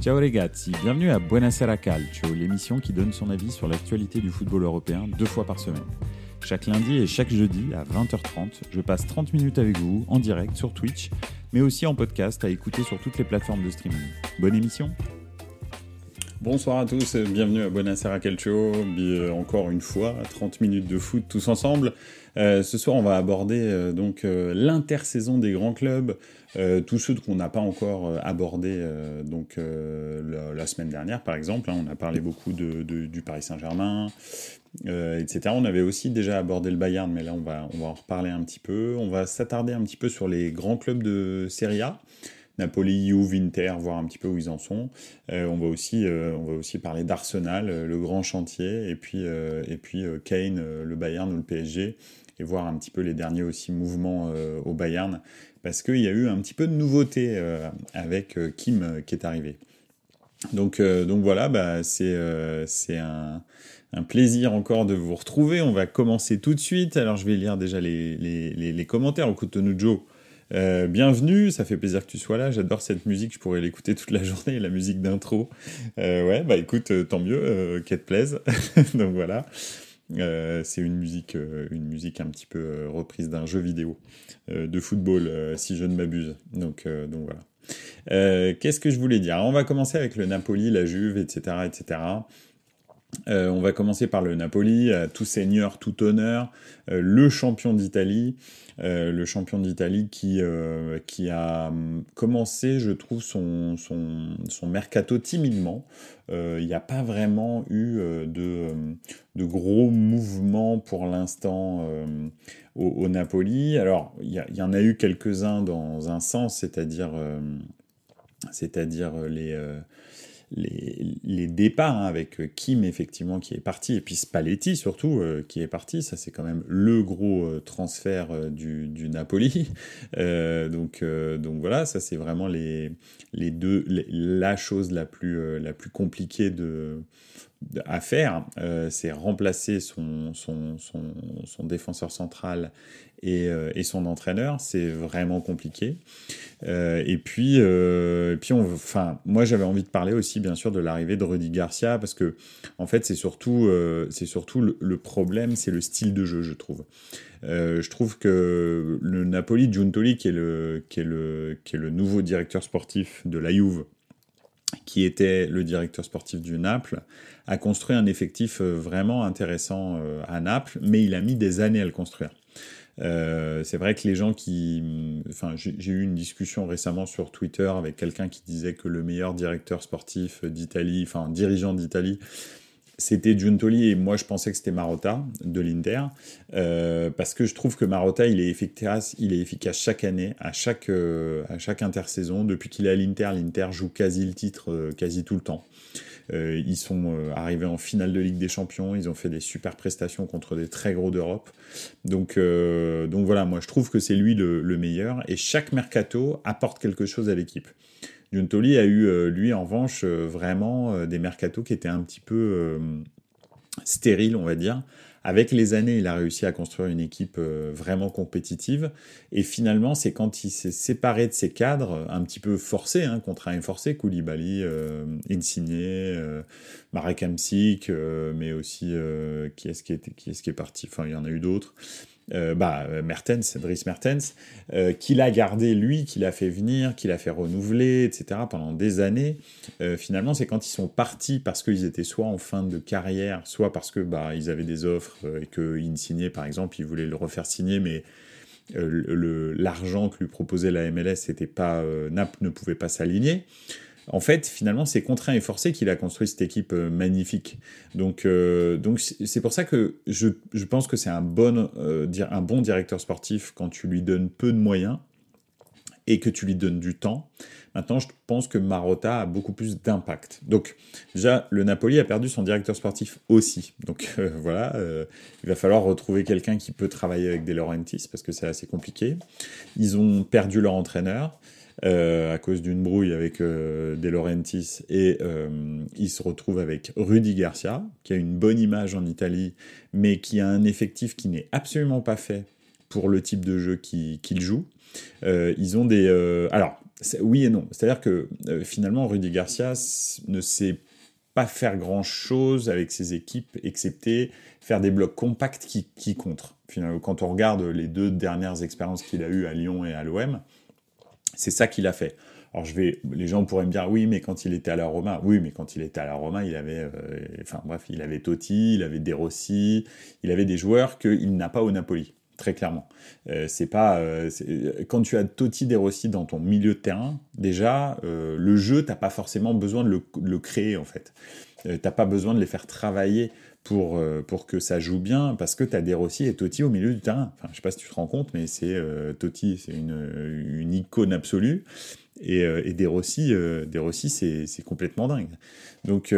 Ciao ragazzi, bienvenue à Buonasera Calcio, l'émission qui donne son avis sur l'actualité du football européen deux fois par semaine. Chaque lundi et chaque jeudi à 20h30, je passe 30 minutes avec vous en direct sur Twitch, mais aussi en podcast à écouter sur toutes les plateformes de streaming. Bonne émission Bonsoir à tous, bienvenue à Buonasera Calcio, encore une fois, 30 minutes de foot tous ensemble. Euh, ce soir, on va aborder euh, donc euh, l'intersaison des grands clubs, tous ceux qu'on n'a pas encore abordés donc la, semaine dernière, par exemple. Hein. on a parlé beaucoup de, du Paris Saint-Germain, etc. On avait aussi déjà abordé le Bayern, mais là, on va, on va en reparler un petit peu. On va s'attarder un petit peu sur les grands clubs de Serie A. Napoli, Juve, Inter, voir un petit peu où ils en sont. on, va aussi, on va aussi parler d'Arsenal, le grand chantier, et puis, et puis Kane, le Bayern ou le PSG, et voir un petit peu les derniers aussi mouvements euh, au Bayern, parce qu'il y a eu un petit peu de nouveauté euh, avec euh, Kim qui est arrivé. Donc, donc voilà, bah, c'est un, plaisir encore de vous retrouver. On va commencer tout de suite. Alors je vais lire déjà les, les, les, les commentaires. Joe. Euh, bienvenue, ça fait plaisir que tu sois là. J'adore cette musique, je pourrais l'écouter toute la journée, la musique d'intro. Ouais, bah écoute, tant mieux, qu'elle te plaise. Donc voilà. Euh, c'est une musique, euh, une musique un petit peu euh, reprise d'un jeu vidéo de football, si je ne m'abuse. Donc, donc voilà. Qu'est-ce que je voulais dire? On va commencer avec le Napoli, la Juve, etc., etc. on va commencer par le Napoli, tout seigneur, tout honneur, le champion d'Italie. Euh, le champion d'Italie qui, euh, a hum, commencé, je trouve, son, mercato timidement. Euh, il n'y a pas vraiment eu de, hum, de gros mouvements pour l'instant au, Napoli. Alors, il y, en a eu quelques-uns dans un sens, c'est-à-dire c'est-à-dire les les, départs hein, avec euh, Kim effectivement qui est parti et puis Spalletti surtout euh, qui est parti. Ça c'est quand même le gros euh, transfert du, Napoli. Donc donc voilà ça c'est vraiment les, les deux la chose la plus la plus compliquée de à faire, c'est remplacer son, son, son, défenseur central euh, et, son entraîneur. C'est vraiment compliqué. Euh, et puis, euh, puis on, enfin, moi j'avais envie de parler aussi bien sûr de l'arrivée de Rudy Garcia parce que en fait c'est surtout, surtout le, problème, c'est le style de jeu, je trouve. je trouve que le Napoli Giuntoli, qui est le, qui est le, qui est le nouveau directeur sportif de la Juve, qui était le directeur sportif du Naples, a construit un effectif vraiment intéressant à Naples, mais il a mis des années à le construire. Euh, c'est vrai que les gens qui... Enfin, j'ai eu une discussion récemment sur Twitter avec quelqu'un qui disait que le meilleur directeur sportif d'Italie, enfin dirigeant d'Italie, c'était Giuntoli et moi je pensais que c'était Marotta de l'Inter euh, parce que je trouve que Marotta il est efficace chaque année à chaque euh, à chaque intersaison depuis qu'il est à l'Inter l'Inter joue quasi le titre quasi tout le temps euh, ils sont euh, arrivés en finale de Ligue des Champions, ils ont fait des super prestations contre des très gros d'Europe. Donc, euh, donc voilà, moi je trouve que c'est lui le, meilleur et chaque mercato apporte quelque chose à l'équipe. Giuntoli a eu, lui, en revanche, vraiment des mercatos qui étaient un petit peu stériles, on va dire. Avec les années, il a réussi à construire une équipe euh, vraiment compétitive. Et finalement, c'est quand il s'est séparé de ses cadres, un petit peu forcé, hein, contraint et forcé, Koulibaly, euh, euh, Marek Hamsik, euh, mais aussi qui est-ce qui, est, qui, est, qui est parti? Enfin, il y en a eu d'autres. Euh, bah, Mertens, Driss Mertens, euh, qu'il a gardé lui, qu'il a fait venir, qu'il a fait renouveler, etc. pendant des années. Euh, finalement, c'est quand ils sont partis parce qu'ils étaient soit en fin de carrière, soit parce que bah ils avaient des offres et que Insigne, par exemple, ils voulaient le refaire signer, mais l'argent que lui proposait la MLS, c'était pas ne pouvait pas s'aligner en fait, finalement, c'est contraint et forcé qu'il a construit cette équipe euh, magnifique. Donc, euh, c'est pour ça que je, pense que c'est euh, un bon directeur sportif quand tu lui donnes peu de moyens et que tu lui donnes du temps. Maintenant, je pense que Marotta a beaucoup plus d'impact. Donc, déjà, le Napoli a perdu son directeur sportif aussi. Donc, voilà, il va falloir retrouver quelqu'un qui peut travailler avec des Laurentiis parce que c'est assez compliqué. Ils ont perdu leur entraîneur. Euh, à cause d'une brouille avec euh, De Laurentiis et euh, il se retrouve avec Rudy Garcia qui a une bonne image en Italie mais qui a un effectif qui n'est absolument pas fait pour le type de jeu qu'il joue. ils ont des alors oui et non. C'est-à-dire que finalement, Rudy Garcia ne sait pas faire grand-chose avec ses équipes, excepté faire des blocs compacts qui, qui contre. Finalement, quand on regarde les deux dernières expériences qu'il a eues à Lyon et à l'OM, c'est ça qu'il a fait. Alors je vais, les gens pourraient me dire oui, mais quand il était à la Roma, oui, mais quand il était à la Roma, il avait, euh, enfin bref, il avait Totti, il avait De Rossi, il avait des joueurs qu'il n'a pas au Napoli, très clairement. Euh, c'est pas, euh, quand tu as Totti, De Rossi dans ton milieu de terrain, déjà le jeu, t'as pas forcément besoin de le, de créer en fait. t'as pas besoin de les faire travailler pour, euh, pour que ça joue bien, parce que tu as Rossi et Totti au milieu du terrain. Enfin, je sais pas si tu te rends compte, mais c'est euh, Totti, c'est une, une, icône absolue. Et, euh, et Des Rossi, c'est complètement dingue. Donc,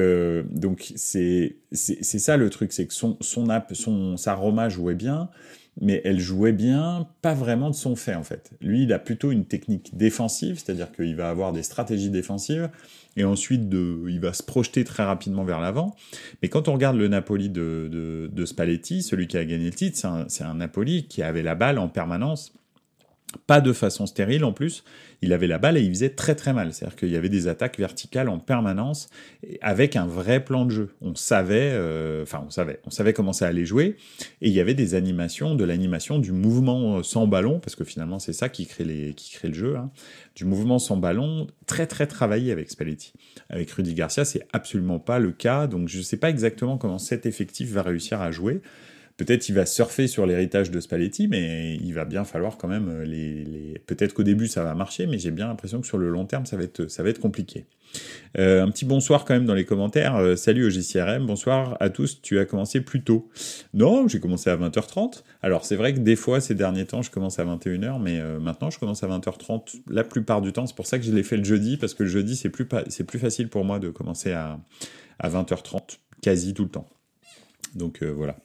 donc c'est ça le truc, c'est que son, son, son, sa Roma jouait bien, mais elle jouait bien, pas vraiment de son fait en fait. Lui, il a plutôt une technique défensive, c'est-à-dire qu'il va avoir des stratégies défensives, et ensuite de, il va se projeter très rapidement vers l'avant. Mais quand on regarde le Napoli de, de, Spalletti, celui qui a gagné le titre, c'est un, un Napoli qui avait la balle en permanence pas de façon stérile en plus, il avait la balle et il faisait très très mal. C'est-à-dire qu'il y avait des attaques verticales en permanence avec un vrai plan de jeu. On savait, euh, enfin on savait, on savait comment ça allait jouer et il y avait des animations, de l'animation du mouvement sans ballon parce que finalement c'est ça qui crée les, qui crée le jeu, hein, du mouvement sans ballon très très travaillé avec Spalletti. Avec Rudy Garcia c'est absolument pas le cas, donc je ne sais pas exactement comment cet effectif va réussir à jouer. Peut-être il va surfer sur l'héritage de Spalletti, mais il va bien falloir quand même euh, les. Peut-être qu'au début ça va marcher, mais j'ai bien l'impression que sur le long terme ça va être, compliqué. Euh, un petit bonsoir quand même dans les commentaires. Euh, salut au JCRM, bonsoir à tous. Tu as commencé plus tôt. Non, j'ai commencé à 20h30. Alors c'est vrai que des fois ces derniers temps je commence à 21h, mais maintenant je commence à 20h30 la plupart du temps. C'est pour ça que je l'ai fait le jeudi, parce que le jeudi c'est plus, c'est plus facile pour moi de commencer à, à 20h30, quasi tout le temps. Donc voilà.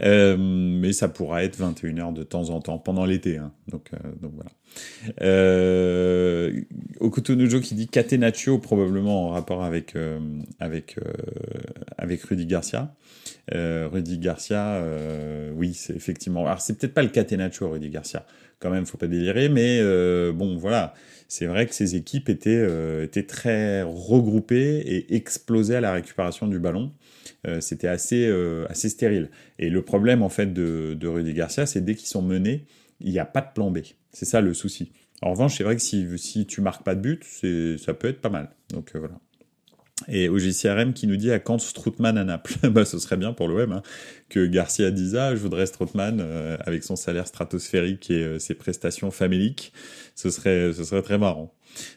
Euh, mais ça pourra être 21h de temps en temps, pendant l'été. Hein. Donc, euh, donc voilà. Euh, qui dit Catenaccio, probablement en rapport avec, euh, avec, avec Rudy Garcia. Rudy Garcia, oui, c'est effectivement. Alors, c'est peut-être pas le Catenaccio, Rudy Garcia. Quand même, faut pas délirer, mais bon, voilà. C'est vrai que ces équipes étaient, étaient très regroupées et explosées à la récupération du ballon. Euh, c'était assez, euh, assez stérile. Et le problème en fait de, de Rudy Garcia, c'est dès qu'ils sont menés, il n'y a pas de plan B. C'est ça le souci. En revanche, c'est vrai que si, si tu marques pas de but, ça peut être pas mal. Donc euh, voilà. Et OGCRM qui nous dit à quand Stroutman à Naples bah, Ce serait bien pour l'OM hein, que Garcia dise ah, je voudrais Stroutman avec son salaire stratosphérique et ses prestations faméliques. Ce serait, ce serait très marrant.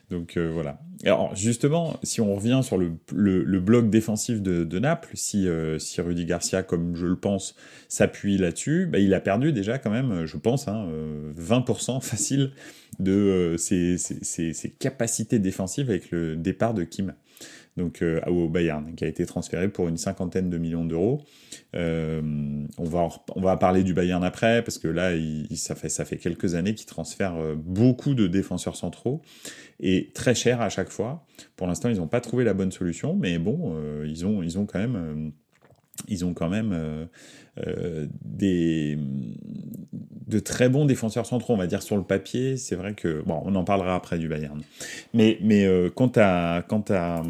Donc euh, voilà. Alors justement, si on revient sur le, le, bloc défensif de, de Naples, si, euh, si Rudy Garcia, comme je le pense, s'appuie là-dessus, bah, il a perdu déjà quand même, je pense, hein, 20% euh, facile de ses, ses, ses, capacités défensives avec le départ de Kim donc euh, au Bayern, qui a été transféré pour une cinquantaine de millions d'euros. Euh, on, va on va parler du Bayern après, parce que là, il, ça, fait, ça fait quelques années qu'il transfère euh, beaucoup de défenseurs centraux, et très cher à chaque fois. Pour l'instant, ils n'ont pas trouvé la bonne solution, mais bon, ils, ont, ils ont quand même ils ont quand même euh, euh, des, de très bons défenseurs centraux, on va dire sur le papier. C'est vrai que bon, on en parlera après du Bayern. Mais mais euh, quant à quant à,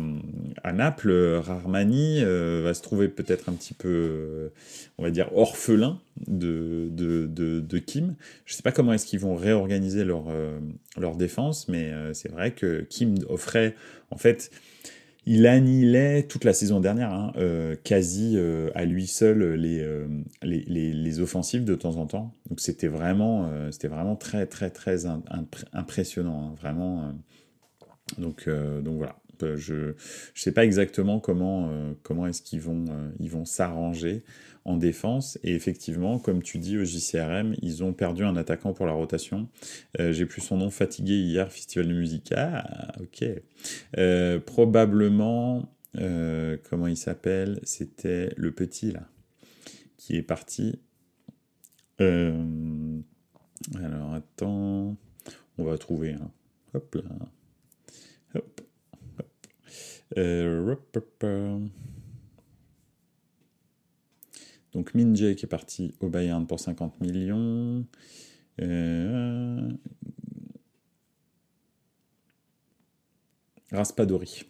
à Naples, Rarmani va se trouver peut-être un petit peu, on va dire orphelin de de, de, de Kim. Je sais pas comment est-ce qu'ils vont réorganiser leur leur défense, mais c'est vrai que Kim offrait en fait il annihilait toute la saison dernière, hein, euh, quasi euh, à lui seul euh, les, les, les, offensives de temps en temps. Donc c'était vraiment, c'était vraiment très très très impressionnant, hein, vraiment. donc donc voilà. Je ne sais pas exactement comment comment est-ce qu'ils vont ils vont s'arranger en défense. Et effectivement, comme tu dis au JCRM, ils ont perdu un attaquant pour la rotation. Euh, j'ai plus son nom fatigué hier, Festival de musique. Ah, ok. Euh, probablement, euh, comment il s'appelle? C'était le petit là, qui est parti. alors attends, on va trouver. Hein. Hop là. Hop. Hop. Donc Minjay qui est parti au Bayern pour 50 millions. Euh, Raspadori.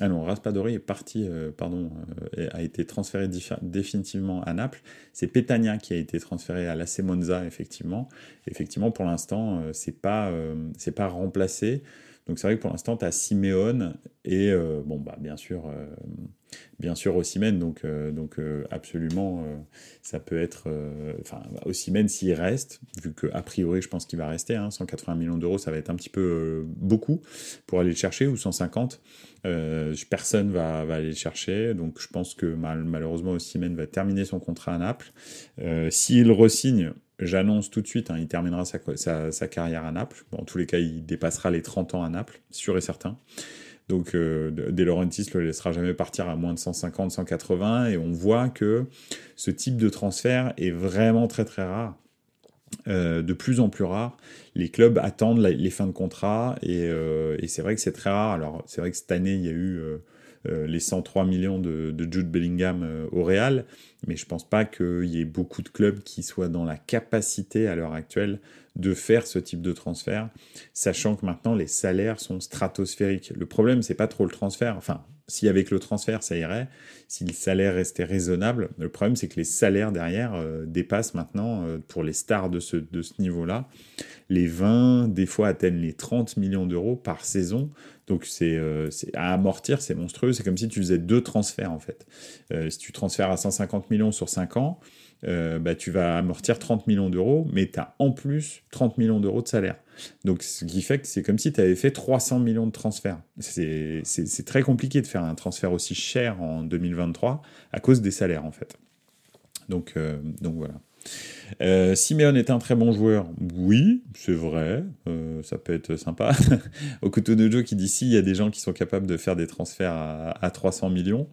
Ah non, Raspadori est parti, pardon, a été transféré définitivement à Naples. C'est Petagna qui a été transféré à l'AC Monza, effectivement. Effectivement, pour l'instant, c'est pas, c'est pas remplacé. Donc c'est vrai que pour l'instant, tu as Simeone et, bon, bah, bien sûr, bien sûr donc, euh, donc euh, absolument, euh, ça peut être... Enfin, Ossimène, s'il reste, vu que a priori, je pense qu'il va rester, 180 hein, millions d'euros, ça va être un petit peu beaucoup pour aller le chercher, ou 150. personne va, va aller le chercher, donc je pense que malheureusement Ossimène va terminer son contrat à Naples. S'il resigne, j'annonce tout de suite, hein, il terminera sa, carrière à Naples. en tous les cas, il dépassera les 30 ans à Naples, sûr et certain. Donc euh, De Laurentiis le laissera jamais partir à moins de 150, 180, et on voit que ce type de transfert est vraiment très très rare. Euh, de plus en plus rare. Les clubs attendent les fins de contrat euh, et, c'est vrai que c'est très rare. Alors c'est vrai que cette année il y a eu les 103 millions de, Jude Bellingham au Real, mais je pense pas qu'il y ait beaucoup de clubs qui soient dans la capacité à l'heure actuelle de faire ce type de transfert, sachant que maintenant les salaires sont stratosphériques. Le problème, c'est pas trop le transfert. Enfin, si avec le transfert ça irait, si le salaire restait raisonnable, le problème c'est que les salaires derrière euh, dépassent maintenant, euh, pour les stars de ce, niveau-là, les 20, des fois atteignent les 30 millions d'euros par saison. Donc c'est euh, à amortir, c'est monstrueux. C'est comme si tu faisais deux transferts en fait. si tu transfères à 150 millions sur 5 ans, bah, tu vas amortir 30 millions d'euros, mais tu as en plus 30 millions d'euros de salaire. Donc, ce qui fait que c'est comme si tu avais fait 300 millions de transferts. C'est très compliqué de faire un transfert aussi cher en 2023 à cause des salaires, en fait. Donc, euh, donc voilà. Euh, est un très bon joueur, oui, c'est vrai, euh, ça peut être sympa. Joe qui dit si il y a des gens qui sont capables de faire des transferts à, 300 millions,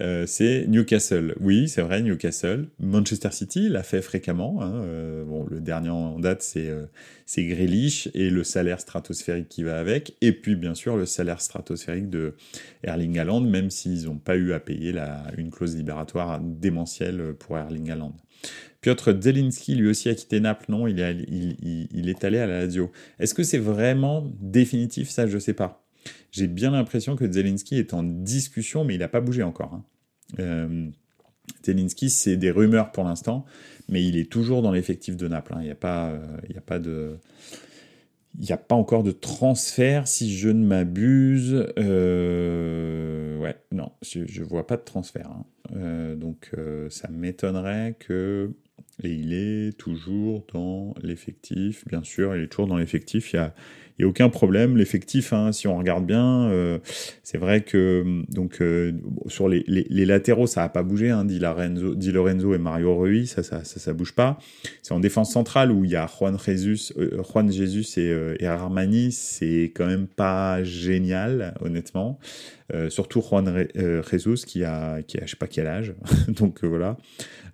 euh, c'est Newcastle. Oui, c'est vrai, Newcastle. Manchester City l'a fait fréquemment. Hein, bon, le dernier en date, c'est c'est Grealish et le salaire stratosphérique qui va avec, et puis bien sûr le salaire stratosphérique de Erling Haaland, même s'ils n'ont pas eu à payer une clause libératoire démentielle pour Erling Haaland. Piotr Zelinski, lui aussi, a quitté Naples. Non, il est, allé à la Lazio. Est-ce que c'est vraiment définitif? Ça, je ne sais pas. J'ai bien l'impression que Zelinski est en discussion, mais il n'a pas bougé encore. Hein. Euh, Zelinski, c'est des rumeurs pour l'instant, mais il est toujours dans l'effectif de Naples. Hein. Il n'y a, pas, euh, il a pas de... Il n'y a pas encore de transfert, si je ne m'abuse. Euh, ouais, non, je ne vois pas de transfert. Hein. donc, ça m'étonnerait que et il est toujours dans l'effectif, bien sûr, il est toujours dans l'effectif. Il y a, il n'y a aucun problème. L'effectif, hein, si on regarde bien, euh, c'est vrai que donc euh, sur les, les, latéraux, ça n'a pas bougé. Hein, Lorenzo, Lorenzo et Mario Rui, ça, ça, ça, ça bouge pas. C'est en défense centrale où il y a Juan Jesus, euh, Juan Jesus et, et Armani. C'est quand même pas génial, honnêtement. Surtout Juan Jesus qui a, qui a je sais pas quel âge. donc voilà.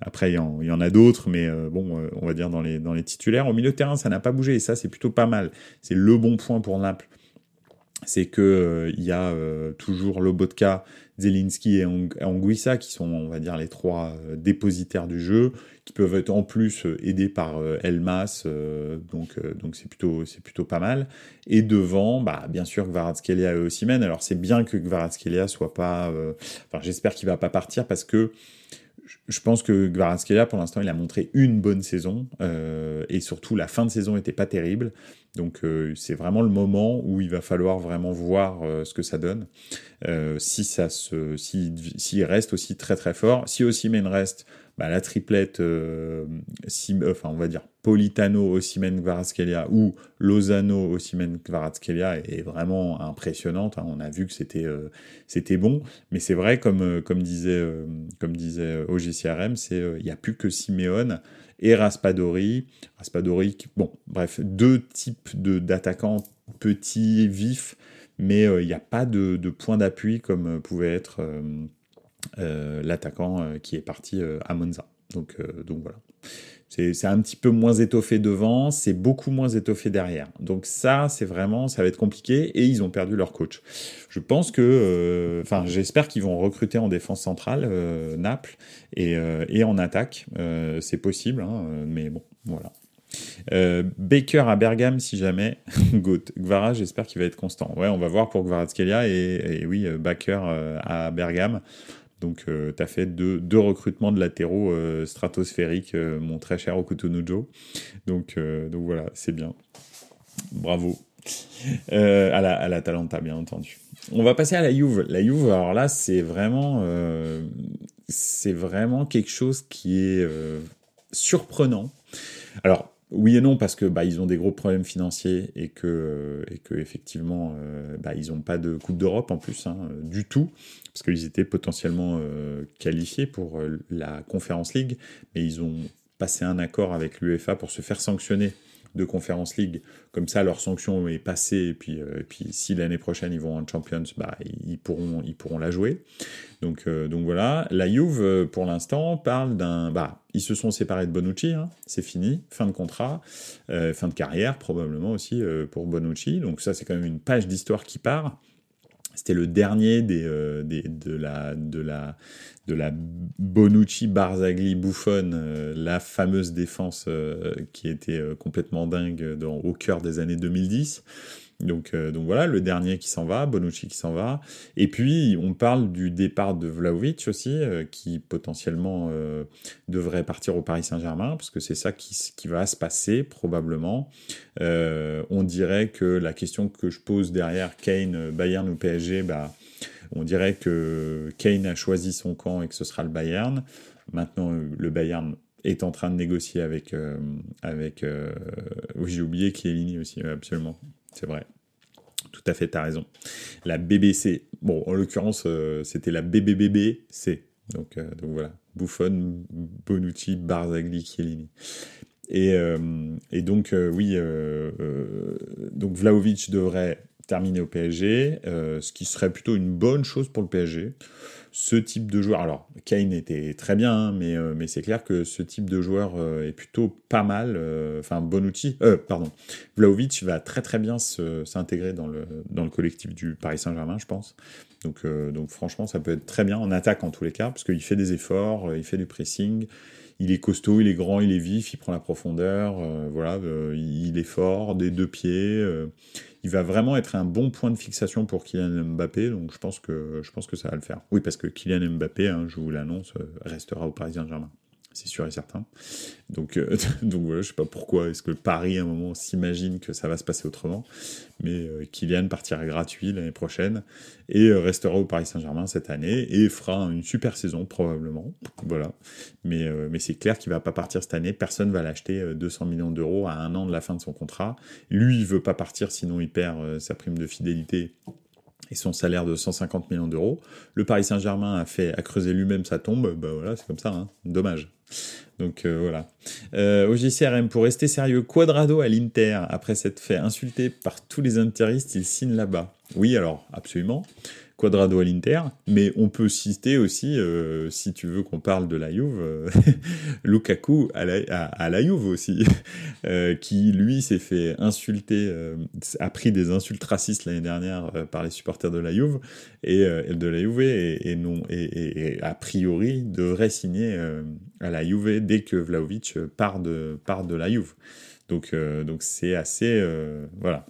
Après, il y, y en a d'autres, mais bon, on va dire dans les, dans les titulaires. Au milieu de terrain, ça n'a pas bougé et ça, c'est plutôt pas mal. C'est le bon point pour Naples, c'est que euh, il y a euh, toujours Lobotka, Zelinski et Anguissa qui sont, on va dire, les trois euh, dépositaires du jeu, qui peuvent être en plus aidés par Elmas, donc donc c'est plutôt c'est plutôt pas mal. Et devant, bah bien sûr Kvaratskhelia et Osimhen. Alors c'est bien que Kvaratskhelia soit pas, enfin j'espère qu'il va pas partir parce que je pense que Kvaratskhelia, pour l'instant, il a montré une bonne saison euh, et surtout la fin de saison n'était pas terrible. Donc euh, c'est vraiment le moment où il va falloir vraiment voir euh, ce que ça donne. si ça se, s'il reste aussi très très fort, si Osimhen reste, bah, la triplette, si, enfin on va dire Politano, Osimhen, Kvaratskhelia ou Lozano, Osimhen, Kvaratskhelia est vraiment impressionnante. Hein. On a vu que c'était c'était bon, mais c'est vrai comme comme disait comme disait OGCRM, c'est il n'y a plus que Simeone et Raspadori. Raspadori, bon, bref, deux types d'attaquants petits, vifs, mais il n'y a pas de, de point d'appui comme pouvait être l'attaquant qui est parti à Monza. Donc voilà. C'est un petit peu moins étoffé devant, c'est beaucoup moins étoffé derrière. Donc ça, c'est vraiment, ça va être compliqué et ils ont perdu leur coach. Je pense que, euh, enfin, j'espère qu'ils vont recruter en défense centrale euh, Naples et, euh, et, en attaque. c'est possible, hein, mais bon, voilà. Baker à Bergame, si jamais. Goat. Gvara, j'espère qu'il va être constant. Ouais, on va voir pour Gvaratskhelia et, et oui, Baker à Bergame. Donc, tu as fait deux, recrutements de latéraux stratosphériques, mon très cher Okutunujo. Donc, donc voilà, c'est bien. Bravo. Euh, à, la, à la Talenta, bien entendu. On va passer à la Juve. La Juve, alors là, c'est vraiment, euh, c'est vraiment quelque chose qui est euh, surprenant. Alors, oui et non, parce que bah, ils ont des gros problèmes financiers et que, que effectivement, bah, ils n'ont pas de Coupe d'Europe en plus, hein, du tout, parce qu'ils étaient potentiellement qualifiés pour la Conference League, mais ils ont passé un accord avec l'UEFA pour se faire sanctionner de Conference League. Comme ça, leur sanction est passée. Et puis, euh, et puis si l'année prochaine ils vont en Champions, bah, ils, pourront, ils pourront la jouer. Donc, euh, donc voilà. La Juve, euh, pour l'instant, parle d'un. Bah, ils se sont séparés de Bonucci. Hein. c'est fini. Fin de contrat. fin de carrière, probablement aussi pour Bonucci. Donc ça, c'est quand même une page d'histoire qui part. C'était le dernier des, des, de, la, de, la, de la Bonucci, Barzagli, Buffon, euh, la fameuse défense euh, qui était euh, complètement dingue au cœur des années 2010. Donc, donc voilà, le dernier qui s'en va, Bonucci qui s'en va. Et puis, on parle du départ de Vlaovic aussi, qui potentiellement devrait partir au Paris Saint-Germain, parce que c'est ça qui, va se passer probablement. on dirait que la question que je pose derrière Kane, Bayern ou PSG, bah, on dirait que Kane a choisi son camp et que ce sera le Bayern. Maintenant, le Bayern est en train de négocier avec. Euh, avec euh, oui, j'ai oublié Chiellini aussi, absolument. C'est vrai. Tout à fait, tu as raison. La BBC. Bon, en l'occurrence, euh, c'était la BBBBC. Donc, donc voilà. Buffon, Bonucci, Barzagli, Chiellini. Et, et donc, oui, donc Vlaovic devrait terminé au PSG, euh, ce qui serait plutôt une bonne chose pour le PSG. Ce type de joueur, alors Kane était très bien, hein, mais, euh, mais c'est clair que ce type de joueur euh, est plutôt pas mal. Enfin, bon outil. pardon, Vlaovic va très très bien s'intégrer dans le, dans le collectif du Paris Saint-Germain, je pense. Donc, donc franchement, ça peut être très bien en attaque en tous les cas, parce qu'il fait des efforts, il fait du pressing il est costaud, il est grand, il est vif, il prend la profondeur, voilà, il est fort, des deux pieds, il va vraiment être un bon point de fixation pour Kylian Mbappé, donc je pense que, je pense que ça va le faire. Oui, parce que Kylian Mbappé, hein, je vous l'annonce, euh, restera au Paris Saint-Germain c'est sûr et certain. Donc, euh, donc voilà, je sais pas pourquoi est-ce que Paris à un moment s'imagine que ça va se passer autrement, mais euh, Kylian partira gratuit l'année prochaine et euh, restera au Paris Saint-Germain cette année et fera une super saison probablement. Voilà, mais mais c'est clair qu'il va pas partir cette année. Personne va l'acheter 200 millions d'euros à un an de la fin de son contrat. Lui, il veut pas partir, sinon il perd sa prime de fidélité et son salaire de 150 millions d'euros. Le Paris Saint-Germain a fait a creusé lui-même sa tombe, bah voilà, c'est comme ça, hein. dommage. Donc euh, voilà. Euh, au JCRM, pour rester sérieux, Quadrado à l'Inter, après s'être fait insulter par tous les interistes, il signe là-bas. Oui, alors, absolument. Quadrado à l'Inter, mais on peut citer aussi, euh, si tu veux qu'on parle de la Juve, euh, Lukaku à la, à, Juve aussi, euh, qui lui s'est fait insulter, a pris des insultes racistes l'année dernière par les supporters de la Juve et de la Juve et, a priori devrait signer à la Juve dès que Vlaovic part de part de la Juve. Donc donc c'est assez voilà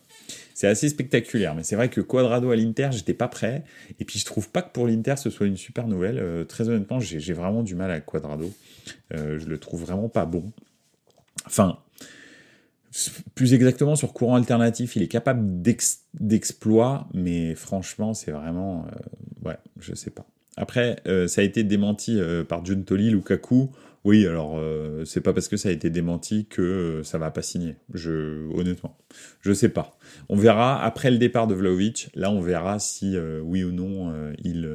c'est assez spectaculaire. Mais c'est vrai que Quadrado à l'Inter, j'étais pas prêt. Et puis je trouve pas que pour l'Inter ce soit une super nouvelle. Euh, très honnêtement, j'ai vraiment du mal avec Quadrado. Euh, je le trouve vraiment pas bon. Enfin, plus exactement sur courant alternatif, il est capable d'exploits, mais franchement, c'est vraiment. Euh, ouais, je sais pas. Après, ça a été démenti par Giuntoli, Lukaku. Oui, alors euh, c'est pas parce que ça a été démenti que euh, ça va pas signer. Je honnêtement, je sais pas. On verra après le départ de Vlaovic. Là, on verra si euh, oui ou non il,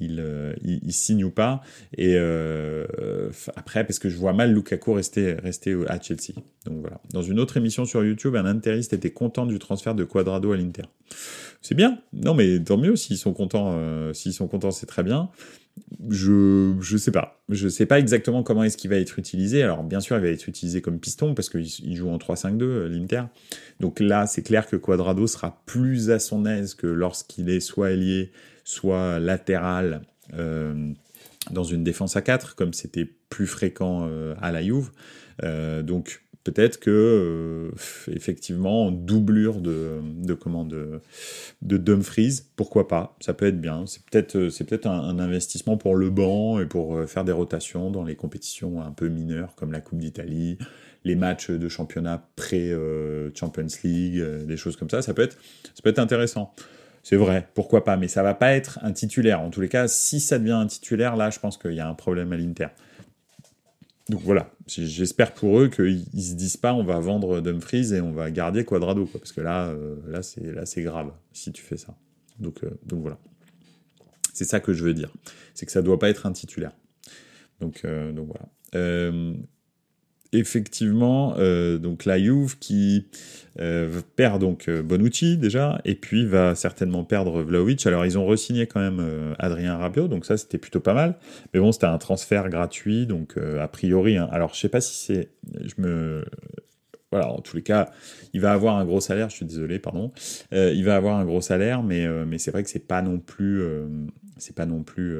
il, il, signe ou pas. Et après, parce que je vois mal Lukaku rester rester à Chelsea. Donc voilà. Dans une autre émission sur YouTube, un interiste était content du transfert de Quadrado à l'Inter. C'est bien. Non, mais tant mieux s'ils sont contents. s'ils sont contents, c'est très bien je je sais pas. Je sais pas exactement comment est-ce qu'il va être utilisé. Alors bien sûr, il va être utilisé comme piston parce qu'il joue en 3-5-2 euh, l'Inter. Donc là, c'est clair que Quadrado sera plus à son aise que lorsqu'il est soit ailier, soit latéral euh, dans une défense à 4 comme c'était plus fréquent euh, à la Juve. donc peut-être que effectivement doublure de, de comment de, Dumfries, pourquoi pas, ça peut être bien. C'est peut-être c'est peut-être un, investissement pour le banc et pour faire des rotations dans les compétitions un peu mineures comme la Coupe d'Italie, les matchs de championnat pré Champions League, des choses comme ça. Ça peut être ça peut être intéressant. C'est vrai, pourquoi pas, mais ça va pas être un titulaire. En tous les cas, si ça devient un titulaire, là, je pense qu'il y a un problème à l'Inter. Donc voilà, j'espère pour eux qu'ils se disent pas on va vendre Dumfries et on va garder Quadrado, parce que là, euh, là c'est grave si tu fais ça. Donc euh, donc voilà, c'est ça que je veux dire, c'est que ça doit pas être un titulaire. Donc euh, donc voilà effectivement, euh, donc la Juve qui euh, perd donc euh, Bonucci déjà, et puis va certainement perdre Vlaovic. Alors ils ont re-signé quand même Adrien Rabiot, donc ça c'était plutôt pas mal. Mais bon, c'était un transfert gratuit, donc a priori. Hein. alors je sais pas si c'est, je me voilà, en tous les cas, il va avoir un gros salaire, je suis désolé, pardon. il va avoir un gros salaire, mais, mais c'est vrai que c'est pas non plus c'est pas non plus.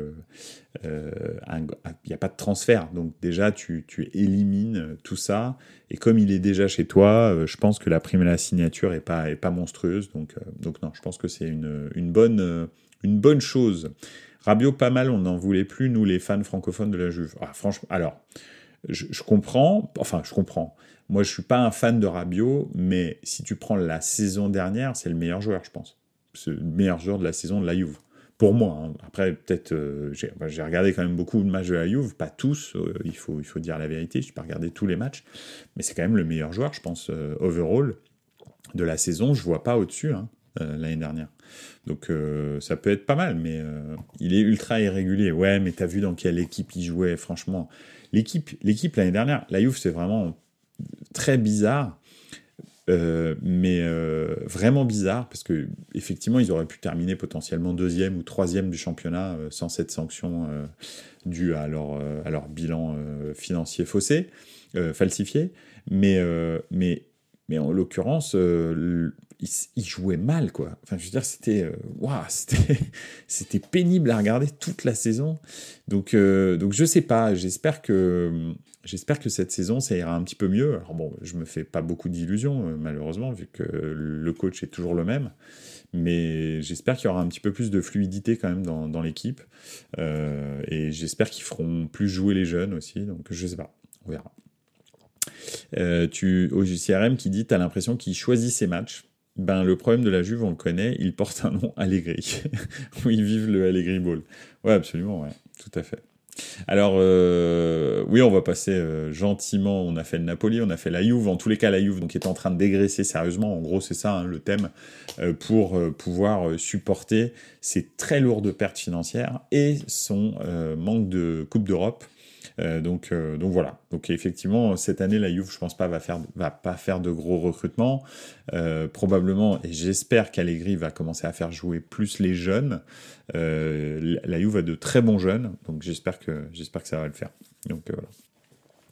Il euh, n'y euh, a pas de transfert. Donc, déjà, tu, élimines tout ça. Et comme il est déjà chez toi, euh, je pense que la prime à la signature n'est pas, est pas monstrueuse. Donc, donc, non, je pense que c'est une, une, bonne, une bonne chose. Rabiot, pas mal, on n'en voulait plus, nous, les fans francophones de la Juve. Ah, franchement, alors, je, je, comprends, enfin, je comprends. Moi, je suis pas un fan de Rabiot, mais si tu prends la saison dernière, c'est le meilleur joueur, je pense. C'est le meilleur joueur de la saison de la Juve pour moi. Hein. Après, peut-être, euh, j'ai regardé quand même beaucoup de matchs de la Juve, pas tous, euh, il, faut, il faut dire la vérité, je n'ai pas regardé tous les matchs, mais c'est quand même le meilleur joueur, je pense, euh, overall de la saison. Je vois pas au-dessus hein, l'année dernière. Donc ça peut être pas mal, mais il est ultra irrégulier. Ouais, mais tu as vu dans quelle équipe il jouait, franchement. L'équipe l'année dernière, la Juve, c'est vraiment très bizarre euh, mais euh, vraiment bizarre parce que effectivement ils auraient pu terminer potentiellement deuxième ou troisième du championnat euh, sans cette sanction due à leur, à leur bilan financier faussé, falsifié. Mais, mais, mais en l'occurrence, ils, jouaient mal quoi. Enfin je veux dire c'était waouh c'était c'était pénible à regarder toute la saison. Donc donc je sais pas. J'espère que J'espère que cette saison, ça ira un petit peu mieux. Alors bon, je me fais pas beaucoup d'illusions, euh, malheureusement, vu que le coach est toujours le même. Mais j'espère qu'il y aura un petit peu plus de fluidité quand même dans, l'équipe. Euh, et j'espère qu'ils feront plus jouer les jeunes aussi. Donc je sais pas, on verra. Euh, tu, au JCRM qui dit, tu as l'impression qu'il choisit ses matchs. Ben, le problème de la Juve, on le connaît, il porte un nom Allegri. oui, vive le Allegri Ball. Ouais, absolument, ouais, tout à fait. Alors, euh, oui, on va passer euh, gentiment. On a fait le Napoli, on a fait la Juve. En tous les cas, la Juve est en train de dégraisser sérieusement. En gros, c'est ça hein, le thème euh, pour pouvoir supporter ces très lourdes pertes financières et son manque de Coupe d'Europe. Euh, donc, euh, voilà. Donc effectivement, cette année, la Juve, je pense pas, va, faire, va pas faire de gros recrutements. Euh, probablement, et j'espère qu'Allegri va commencer à faire jouer plus les jeunes. la Juve a de très bons jeunes, donc j'espère que, j'espère que ça va le faire. Donc voilà.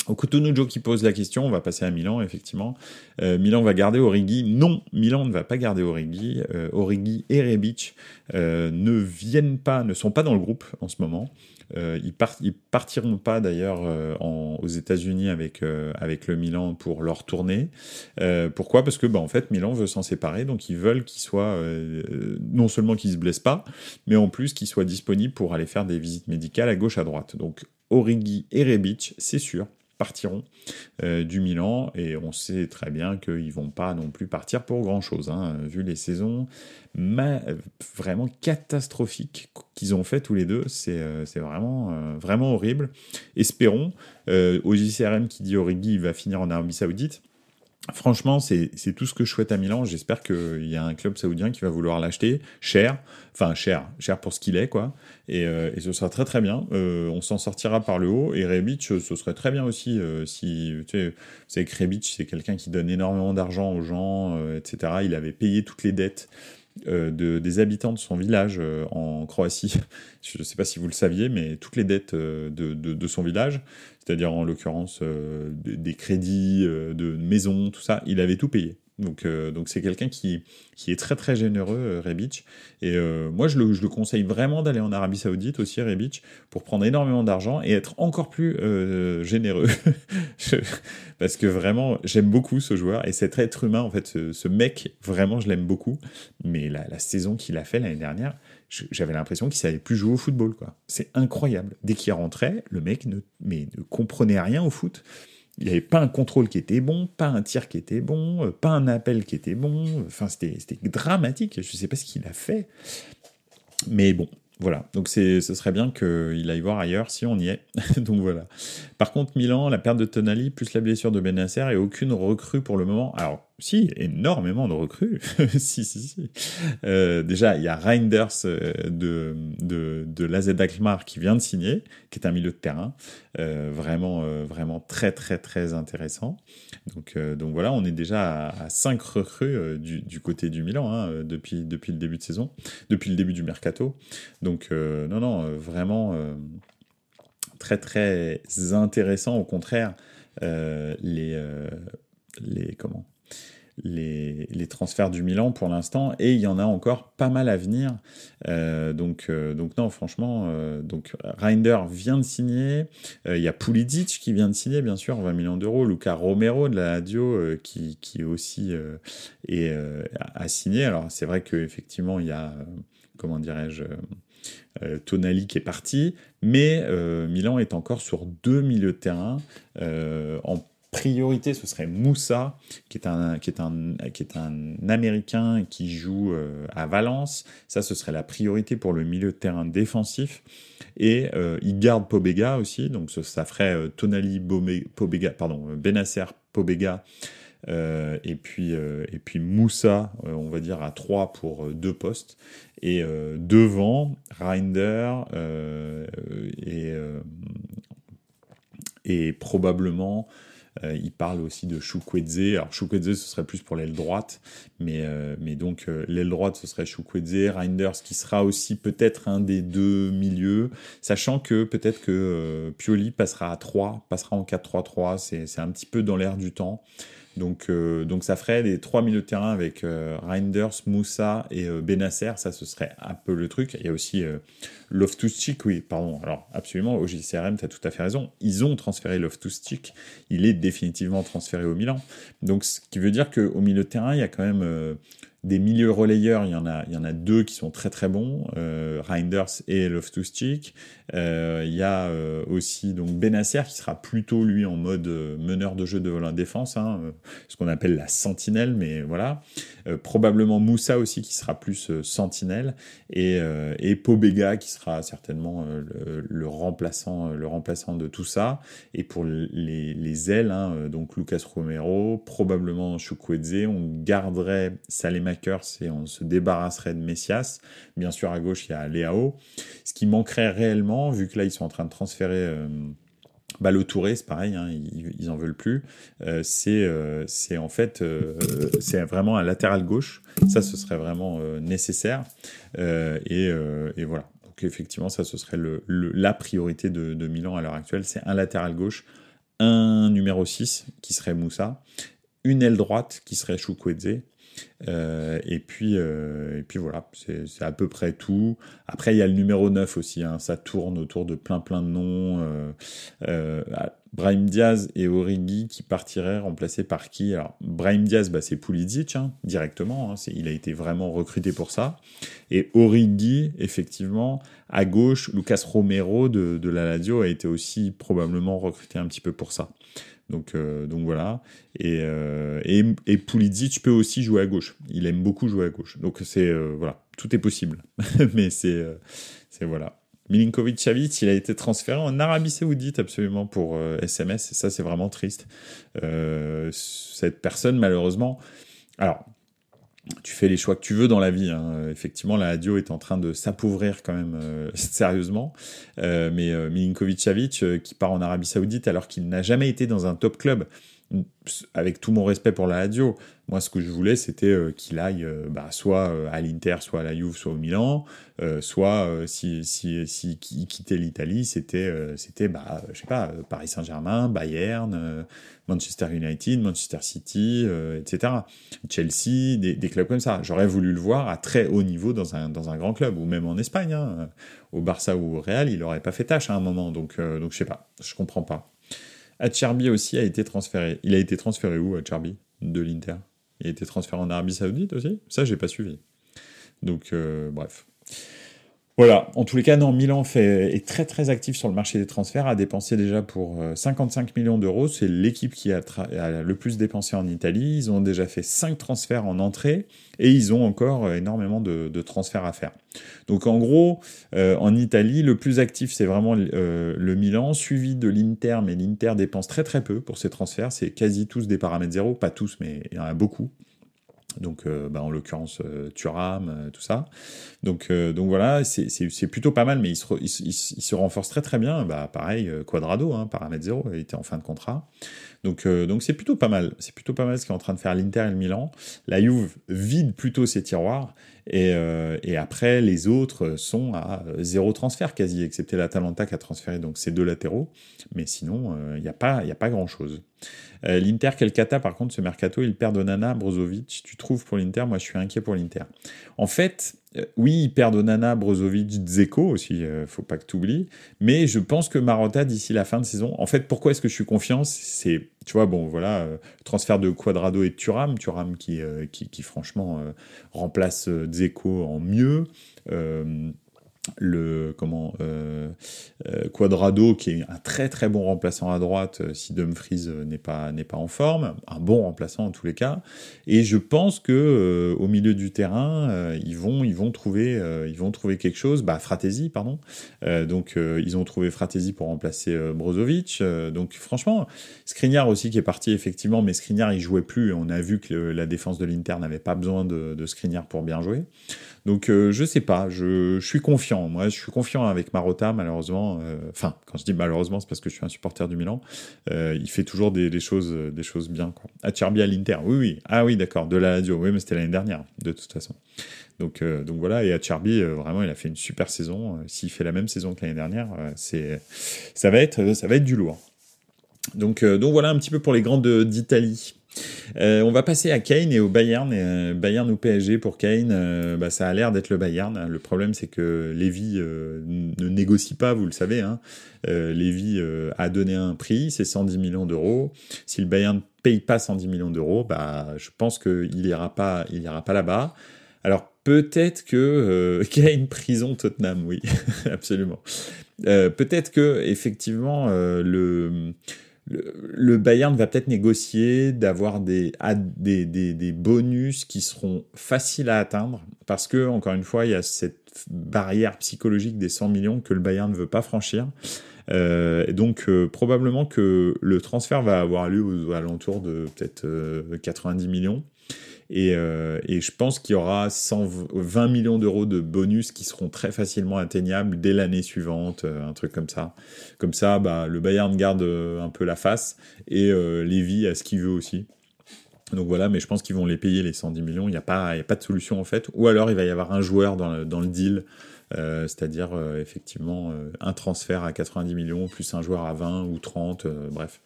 Okutunujo qui pose la question, on va passer à Milan, effectivement. Milan va garder Origi. Non, Milan ne va pas garder Origi. Origi et Rebic ne viennent pas, ne sont pas dans le groupe en ce moment. Euh, ils, ne partiront pas d'ailleurs euh, aux États-Unis avec, euh, avec le Milan pour leur tournée. pourquoi? Parce que bah, en fait, Milan veut s'en séparer, donc ils veulent qu'ils soient non seulement qu'ils se blessent pas, mais en plus qu'ils soient disponibles pour aller faire des visites médicales à gauche à droite. Donc Origi et Rebic, c'est sûr partiront euh, du Milan. Et on sait très bien qu'ils vont pas non plus partir pour grand chose hein, vu les saisons. Vraiment catastrophiques qu'ils ont fait tous les deux. C'est euh, vraiment euh, horrible. Espérons au JCRM qui dit Origi va finir en Arabie Saoudite Franchement, c'est tout ce que je souhaite à Milan. J'espère qu'il y a un club saoudien qui va vouloir l'acheter cher, enfin cher, cher pour ce qu'il est, quoi. Et, euh, et, ce sera très très bien. Euh, on s'en sortira par le haut. Et Rebic, ce serait très bien aussi euh, si, tu sais, vous que Rebic, c'est quelqu'un qui donne énormément d'argent aux gens, etc. Il avait payé toutes les dettes de, des habitants de son village en Croatie. Je ne sais pas si vous le saviez, mais toutes les dettes de, de, de son village, c'est-à-dire en l'occurrence des crédits de maison, tout ça, il avait tout payé. Donc, euh, donc c'est quelqu'un qui, qui est très très généreux, euh, Rebic. Et euh, moi, je le, je le, conseille vraiment d'aller en Arabie Saoudite aussi, Rebic, pour prendre énormément d'argent et être encore plus généreux. Parce que vraiment, j'aime beaucoup ce joueur et cet être humain, en fait, ce, mec, vraiment, je l'aime beaucoup. Mais la, saison qu'il a fait l'année dernière, j'avais l'impression qu'il savait plus jouer au football. C'est incroyable. Dès qu'il rentrait, le mec ne, mais ne comprenait rien au foot. Il n'y avait pas un contrôle qui était bon, pas un tir qui était bon, euh, pas un appel qui était bon. Enfin, c'était dramatique. Je ne sais pas ce qu'il a fait. Mais bon, voilà, donc ce serait bien qu'il aille voir ailleurs si on y est. donc voilà. Par contre, Milan, la perte de Tonali plus la blessure de Benacer et aucune recrue pour le moment. Alors, si, énormément de recrues. si, si, si. Euh, déjà, il y a Reinders euh, de, de, de l'AZ qui vient de signer, qui est un milieu de terrain. Euh, vraiment, vraiment très, très, très intéressant. Donc, donc voilà, on est déjà à, à 5 recrues du, du, côté du Milan hein, depuis, depuis le début de saison, depuis le début du mercato. Donc, non, non, vraiment très, très intéressant. Au contraire, les, les, comment les, transferts du Milan pour l'instant et il y en a encore pas mal à venir. Euh, donc, euh, donc non, franchement, euh, donc Reinder vient de signer. Il y a Pulisic qui vient de signer, bien sûr, 20 millions d'euros. Luca Romero de la Lazio qui, qui aussi est, a signé. Alors c'est vrai qu'effectivement, il y a, comment dirais-je, Tonali qui est parti, mais Milan est encore sur deux milieux de terrain en priorité, ce serait Moussa, qui est un, qui est un, qui est un Américain qui joue euh, à Valence. Ça, ce serait la priorité pour le milieu de terrain défensif. Et euh, il garde Pobega aussi, donc ça, ferait euh, Tonali Pobega, pardon, Benacer Pobega. Et puis et puis Moussa, on va dire à 3 pour deux postes et devant Reinder et et probablement euh, il parle aussi de Chukwueze. Alors Chukwueze, ce serait plus pour l'aile droite, mais, euh, donc euh, l'aile droite, ce serait Chukwueze, Reinders, qui sera aussi peut-être un des deux milieux, sachant que peut-être que Pioli passera à 3, passera en 4-3-3, c'est un petit peu dans l'air du temps. Donc, euh, donc ça ferait les trois milieux de terrain avec euh, Reinders, Moussa et euh, Benasser. Ça, ce serait un peu le truc. Il y a aussi Loftus-Cheek, oui, pardon. Alors, absolument, au JCRM, tu as tout à fait raison. Ils ont transféré Loftus-Cheek. Il est définitivement transféré au Milan. Donc, ce qui veut dire qu'au milieu de terrain, il y a quand même des milieux relayeurs, il y en a, il y en a deux qui sont très très bons, Reinders et Loftus-Cheek. Euh, il y a euh, aussi donc Benasser qui sera plutôt lui en mode euh, meneur de jeu de la défense, hein, ce qu'on appelle la sentinelle, mais voilà. Probablement Moussa aussi qui sera plus sentinelle et, et Pobega qui sera certainement le, remplaçant, le remplaçant de tout ça. Et pour les, les ailes, hein, donc Lucas Romero, probablement Chukwueze, on garderait Salema et on se débarrasserait de Messias. Bien sûr, à gauche, il y a Léao. Ce qui manquerait réellement, vu que là, ils sont en train de transférer. Euh, bah, le Touré, c'est pareil, hein, ils, ils en veulent plus. Euh, c'est euh, en fait euh, c'est vraiment un latéral gauche. Ça, ce serait vraiment nécessaire. Et, voilà. Donc effectivement, ça, ce serait la priorité de, Milan à l'heure actuelle. C'est un latéral gauche, un numéro 6 qui serait Moussa, une aile droite qui serait Chukwueze euh, et, puis, euh, et puis voilà, c'est à peu près tout. Après, il y a le numéro 9 aussi, hein, ça tourne autour de plein plein de noms. Euh, Brahim Diaz et Origi qui partiraient remplacés par qui? Alors, Brahim Diaz, bah, c'est Pulisic, hein, directement, hein, il a été vraiment recruté pour ça. Et Origi, effectivement, à gauche, Lucas Romero de, de la Lazio a été aussi probablement recruté un petit peu pour ça. Donc, euh, donc voilà. Et, euh, et, et peut aussi jouer à gauche. Il aime beaucoup jouer à gauche. Donc c'est euh, voilà, tout est possible. Mais c'est euh, c'est voilà. Milinkovic Savic, il a été transféré en Arabie Saoudite absolument pour SMS. Et ça, c'est vraiment triste. cette personne, malheureusement. Alors, tu fais les choix que tu veux dans la vie. Hein. Effectivement, la radio est en train de s'appauvrir quand même euh, sérieusement. Euh, mais euh, Milinkovic Savic, euh, qui part en Arabie Saoudite alors qu'il n'a jamais été dans un top club, avec tout mon respect pour la Lazio, moi ce que je voulais c'était euh, qu'il aille euh, bah, soit euh, à l'Inter, soit à la Juve, soit au Milan, soit si, si, si, quittait l'Italie, c'était c'était bah je sais pas Paris Saint-Germain, Bayern, Manchester United, Manchester City, etc. Chelsea, des, clubs comme ça. J'aurais voulu le voir à très haut niveau dans un dans un grand club ou même en Espagne, hein, au Barça ou au Real, il aurait pas fait tâche à un moment. Donc donc je sais pas, je comprends pas. Acherbi aussi a été transféré. Il a été transféré où, Acherbi De l'Inter? Il a été transféré en Arabie Saoudite aussi? Ça, j'ai pas suivi. Donc, euh, bref. Voilà, en tous les cas, non, Milan est très très actif sur le marché des transferts, a dépensé déjà pour 55 euh, millions d'euros, c'est l'équipe qui a, le plus dépensé en Italie, ils ont déjà fait 5 transferts en entrée, et ils ont encore euh, énormément de, transferts à faire. Donc en gros, euh, en Italie, le plus actif c'est vraiment le Milan, suivi de l'Inter, mais l'Inter dépense très très peu pour ses transferts, c'est quasi tous des paramètres zéro, pas tous, mais il y en a beaucoup donc euh, bah, en l'occurrence euh, Turam, euh, tout ça. Donc, donc voilà, c'est plutôt pas mal, mais il se, il, se, renforce très très bien. Bah, pareil, Quadrado, hein, paramètre 0, il était en fin de contrat. Donc donc c'est plutôt pas mal. C'est plutôt pas mal ce qu'est en train de faire l'Inter et le Milan. La Juve vide plutôt ses tiroirs. Et, et après, les autres sont à zéro transfert quasi, excepté l'Atalanta qui a transféré donc ces deux latéraux. Mais sinon, il n'y a pas, a pas grand-chose. Euh, L'Inter, quel cata par contre, ce mercato, il perd Nana, Brozovic. Tu trouves pour l'Inter Moi, je suis inquiet pour l'Inter. En fait, euh, oui, il perd Nana, Brozovic, Zeko aussi, euh, faut pas que tu oublies. Mais je pense que Marotta, d'ici la fin de saison, en fait, pourquoi est-ce que je suis confiant? C'est, tu vois, bon, voilà, transfert de Quadrado et de Thuram qui, qui, qui, franchement remplace Zeko en mieux le comment euh, euh, Quadrado qui est un très très bon remplaçant à droite euh, si Dumfries n'est pas n'est pas en forme. Un bon remplaçant en tous les cas. Et je pense que au milieu du terrain ils vont ils vont trouver ils vont trouver quelque chose. Bah Fratesi pardon. Donc ils ont trouvé Fratesi pour remplacer Brozovic. Donc franchement Skriniar aussi qui est parti effectivement mais Skriniar il jouait plus. On a vu que la défense de l'Inter n'avait pas besoin de, de pour bien jouer donc euh, je sais pas, je, suis confiant. Moi, je suis confiant avec Marotta, malheureusement. Euh, enfin, quand je dis malheureusement, c'est parce que je suis un supporter du Milan. Euh, il fait toujours des, choses, des choses bien. Quoi. Acerbi à l'Inter, oui, oui. Ah oui, d'accord, de la radio. Oui, mais c'était l'année dernière, de toute façon. Donc, donc voilà, et Acerbi, vraiment, il a fait une super saison. S'il fait la même saison que l'année dernière, c'est, ça va être, ça va être du lourd. Donc, donc voilà un petit peu pour les grandes d'Italie. Euh, on va passer à Kane et au Bayern. Euh, Bayern ou PSG pour Kane, euh, bah, ça a l'air d'être le Bayern. Le problème, c'est que Lévy ne négocie pas, vous le savez. Hein. Lévy a donné un prix, c'est 110 millions d'euros. Si le Bayern paye pas 110 millions d'euros, bah, je pense qu'il ira pas, pas là-bas. Alors peut-être que Kane prison Tottenham, oui, absolument. peut-être que effectivement le le, Bayern va peut-être négocier d'avoir des, des, des, bonus qui seront faciles à atteindre parce que, encore une fois, il y a cette barrière psychologique des 100 millions que le Bayern ne veut pas franchir. Euh, donc euh, probablement que le transfert va avoir lieu aux, alentours de peut-être 90 euh, Euh, et, je pense qu'il y aura 120 millions d'euros de bonus qui seront très facilement atteignables dès l'année suivante, euh, un truc comme ça. Comme ça, bah, le Bayern garde euh, un peu la face et Lévy a ce qu'il veut aussi. Donc voilà, mais je pense qu'ils vont les payer les 110 millions. Il n'y a, pas, de solution en fait. Ou alors il va y avoir un joueur dans le deal euh, c'est-à-dire euh, effectivement euh, un transfert à 90 millions plus un joueur à 20 ou 30, bref.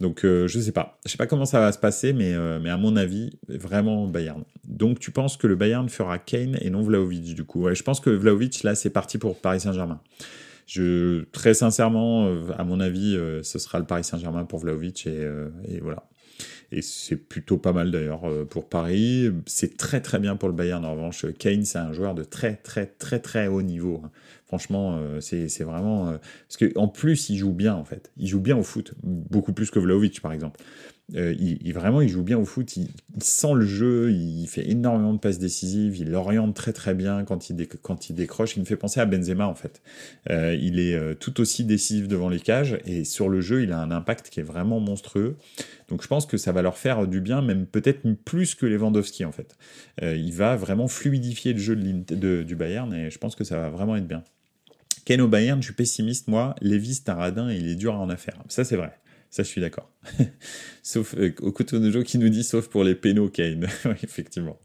Donc je sais pas, je sais pas comment ça va se passer, mais, mais à mon avis, vraiment Bayern. Donc tu penses que le Bayern fera Kane et non Vlaovic du coup? Ouais, Je pense que Vlaovic là c'est parti pour Paris Saint-Germain. Je, très sincèrement, à mon avis, ce sera le Paris Saint-Germain pour Vlaovic et, et voilà. Et c'est plutôt pas mal d'ailleurs euh, pour Paris. C'est très très bien pour le Bayern en revanche. Kane, c'est un joueur de très très très très haut niveau. Hein. Franchement, euh, c'est vraiment... Euh, parce qu'en plus, il joue bien en fait. Il joue bien au foot. Beaucoup plus que Vlaovic par exemple. Euh, il, vraiment, il joue bien au foot, il, sent le jeu, il fait énormément de passes décisives, il l'oriente très très bien quand il, quand il décroche. Il me fait penser à Benzema en fait. Euh, il est euh, tout aussi décisif devant les cages et sur le jeu, il a un impact qui est vraiment monstrueux. Donc je pense que ça va leur faire du bien, même peut-être plus que Lewandowski en fait. il va vraiment fluidifier le jeu de, du Bayern et je pense que ça va vraiment être bien. Ken au Bayern, je suis pessimiste moi. Lévis, c'est un radin et il est dur à en affaire. Ça c'est vrai. Ça, je suis d'accord. sauf euh, jeu qui nous dit sauf pour les pénaux, Kane. effectivement.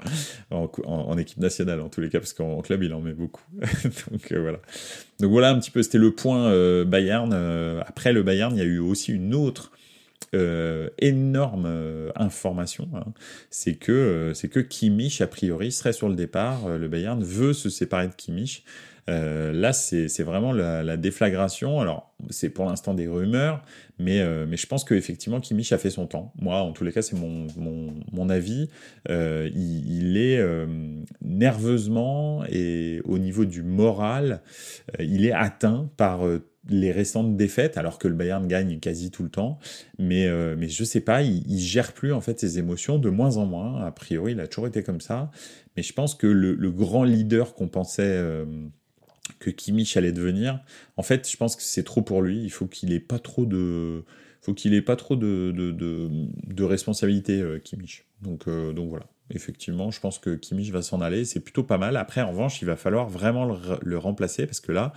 En, équipe nationale, en tous les cas, parce qu'en club, il en met beaucoup. Donc euh, voilà. Donc voilà un petit peu, c'était le point euh, Bayern. Euh, après le Bayern, il y a eu aussi une autre énorme information, hein. c'est que c'est que Kimmich a priori serait sur le départ. le Bayern veut se séparer de Kimmich. Euh, là, c'est vraiment la, déflagration. Alors, c'est pour l'instant des rumeurs, mais, euh, mais je pense qu'effectivement, Kimmich a fait son temps. Moi, en tous les cas, c'est mon, mon, avis. Euh, il, est nerveusement et au niveau du moral, il est atteint par les récentes défaites, alors que le Bayern gagne quasi tout le temps. Mais, mais je sais pas, il, il, gère plus en fait ses émotions de moins en moins. A priori, il a toujours été comme ça. Mais je pense que le, le grand leader qu'on pensait que Kimmich allait devenir. En fait, je pense que c'est trop pour lui. Il faut qu'il ait pas trop de, faut qu'il ait pas trop de, de, de, responsabilité, euh. Donc, euh, donc voilà. Effectivement, je pense que Kimmich va s'en aller. C'est plutôt pas mal. Après, en revanche, il va falloir vraiment le remplacer parce que là,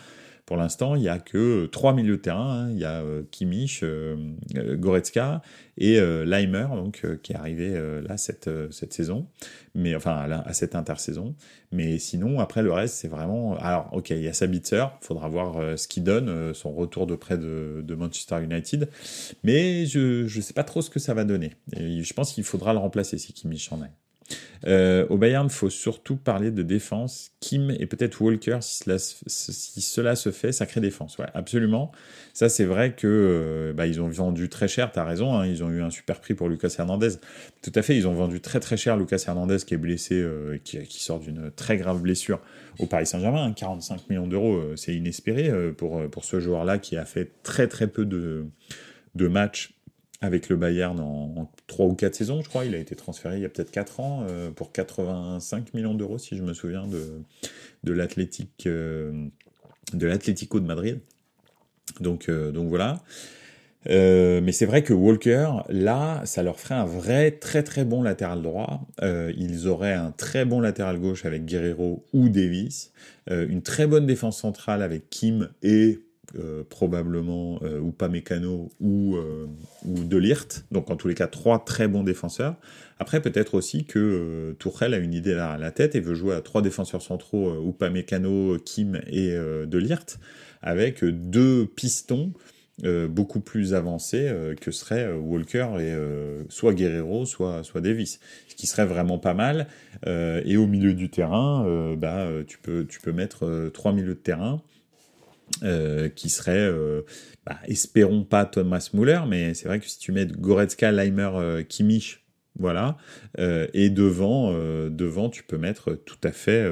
pour l'instant, il n'y a que trois milieux de terrain. Hein. Il y a euh, Kimmich, euh, euh, Goretzka et Leimer, donc, qui est arrivé là cette, cette saison, mais enfin à cette intersaison. Mais sinon, après le reste, c'est vraiment. Alors, ok, il y a Sabitzer, faudra voir ce qu'il donne, son retour de près de, Manchester United. Mais je ne sais pas trop ce que ça va donner. Je pense qu'il faudra le remplacer si Kimmich en a. Euh, au Bayern, il faut surtout parler de défense. Kim et peut-être Walker, si cela, se fait, sacrée défense. Absolument. Ça, c'est vrai que euh, bah, ils ont vendu très cher, tu as raison, hein, ils ont eu un super prix pour Lucas Hernandez. Tout à fait, ils ont vendu très très cher Lucas Hernandez qui est blessé, euh, qui, sort d'une très grave blessure au Paris Saint-Germain. 45 hein, millions d'euros, c'est inespéré pour, pour ce joueur-là qui a fait très très peu de matchs avec le Bayern en, 3 ou 4 saisons, je crois. Il a été transféré il y a peut-être 4 ans euh, pour 85 millions d'euros, si je me souviens, de, de euh, l'Atlético de Madrid. Donc, euh, donc voilà. mais c'est vrai que Walker, là, ça leur ferait un vrai très très bon latéral droit. ils auraient un très bon latéral gauche avec Guerrero ou Davis, une très bonne défense centrale avec Kim et euh, probablement euh, ou pas Mécano ou, euh, ou Delirte. Donc en tous les cas, trois très bons défenseurs. Après, peut-être aussi que Tourelle a une idée à la tête et veut jouer à trois défenseurs centraux ou pas Mécano, Kim et Delirte, avec deux pistons beaucoup plus avancés que seraient Walker et soit Guerrero, soit, soit Davis. Ce qui serait vraiment pas mal. et au milieu du terrain, bah, tu, peux, tu peux mettre trois milieux de terrain euh, qui serait, euh, bah, espérons pas Thomas Muller, mais c'est vrai que si tu mets Goretzka, Leimer, euh, Kimmich, voilà, et devant, devant, tu peux mettre tout à fait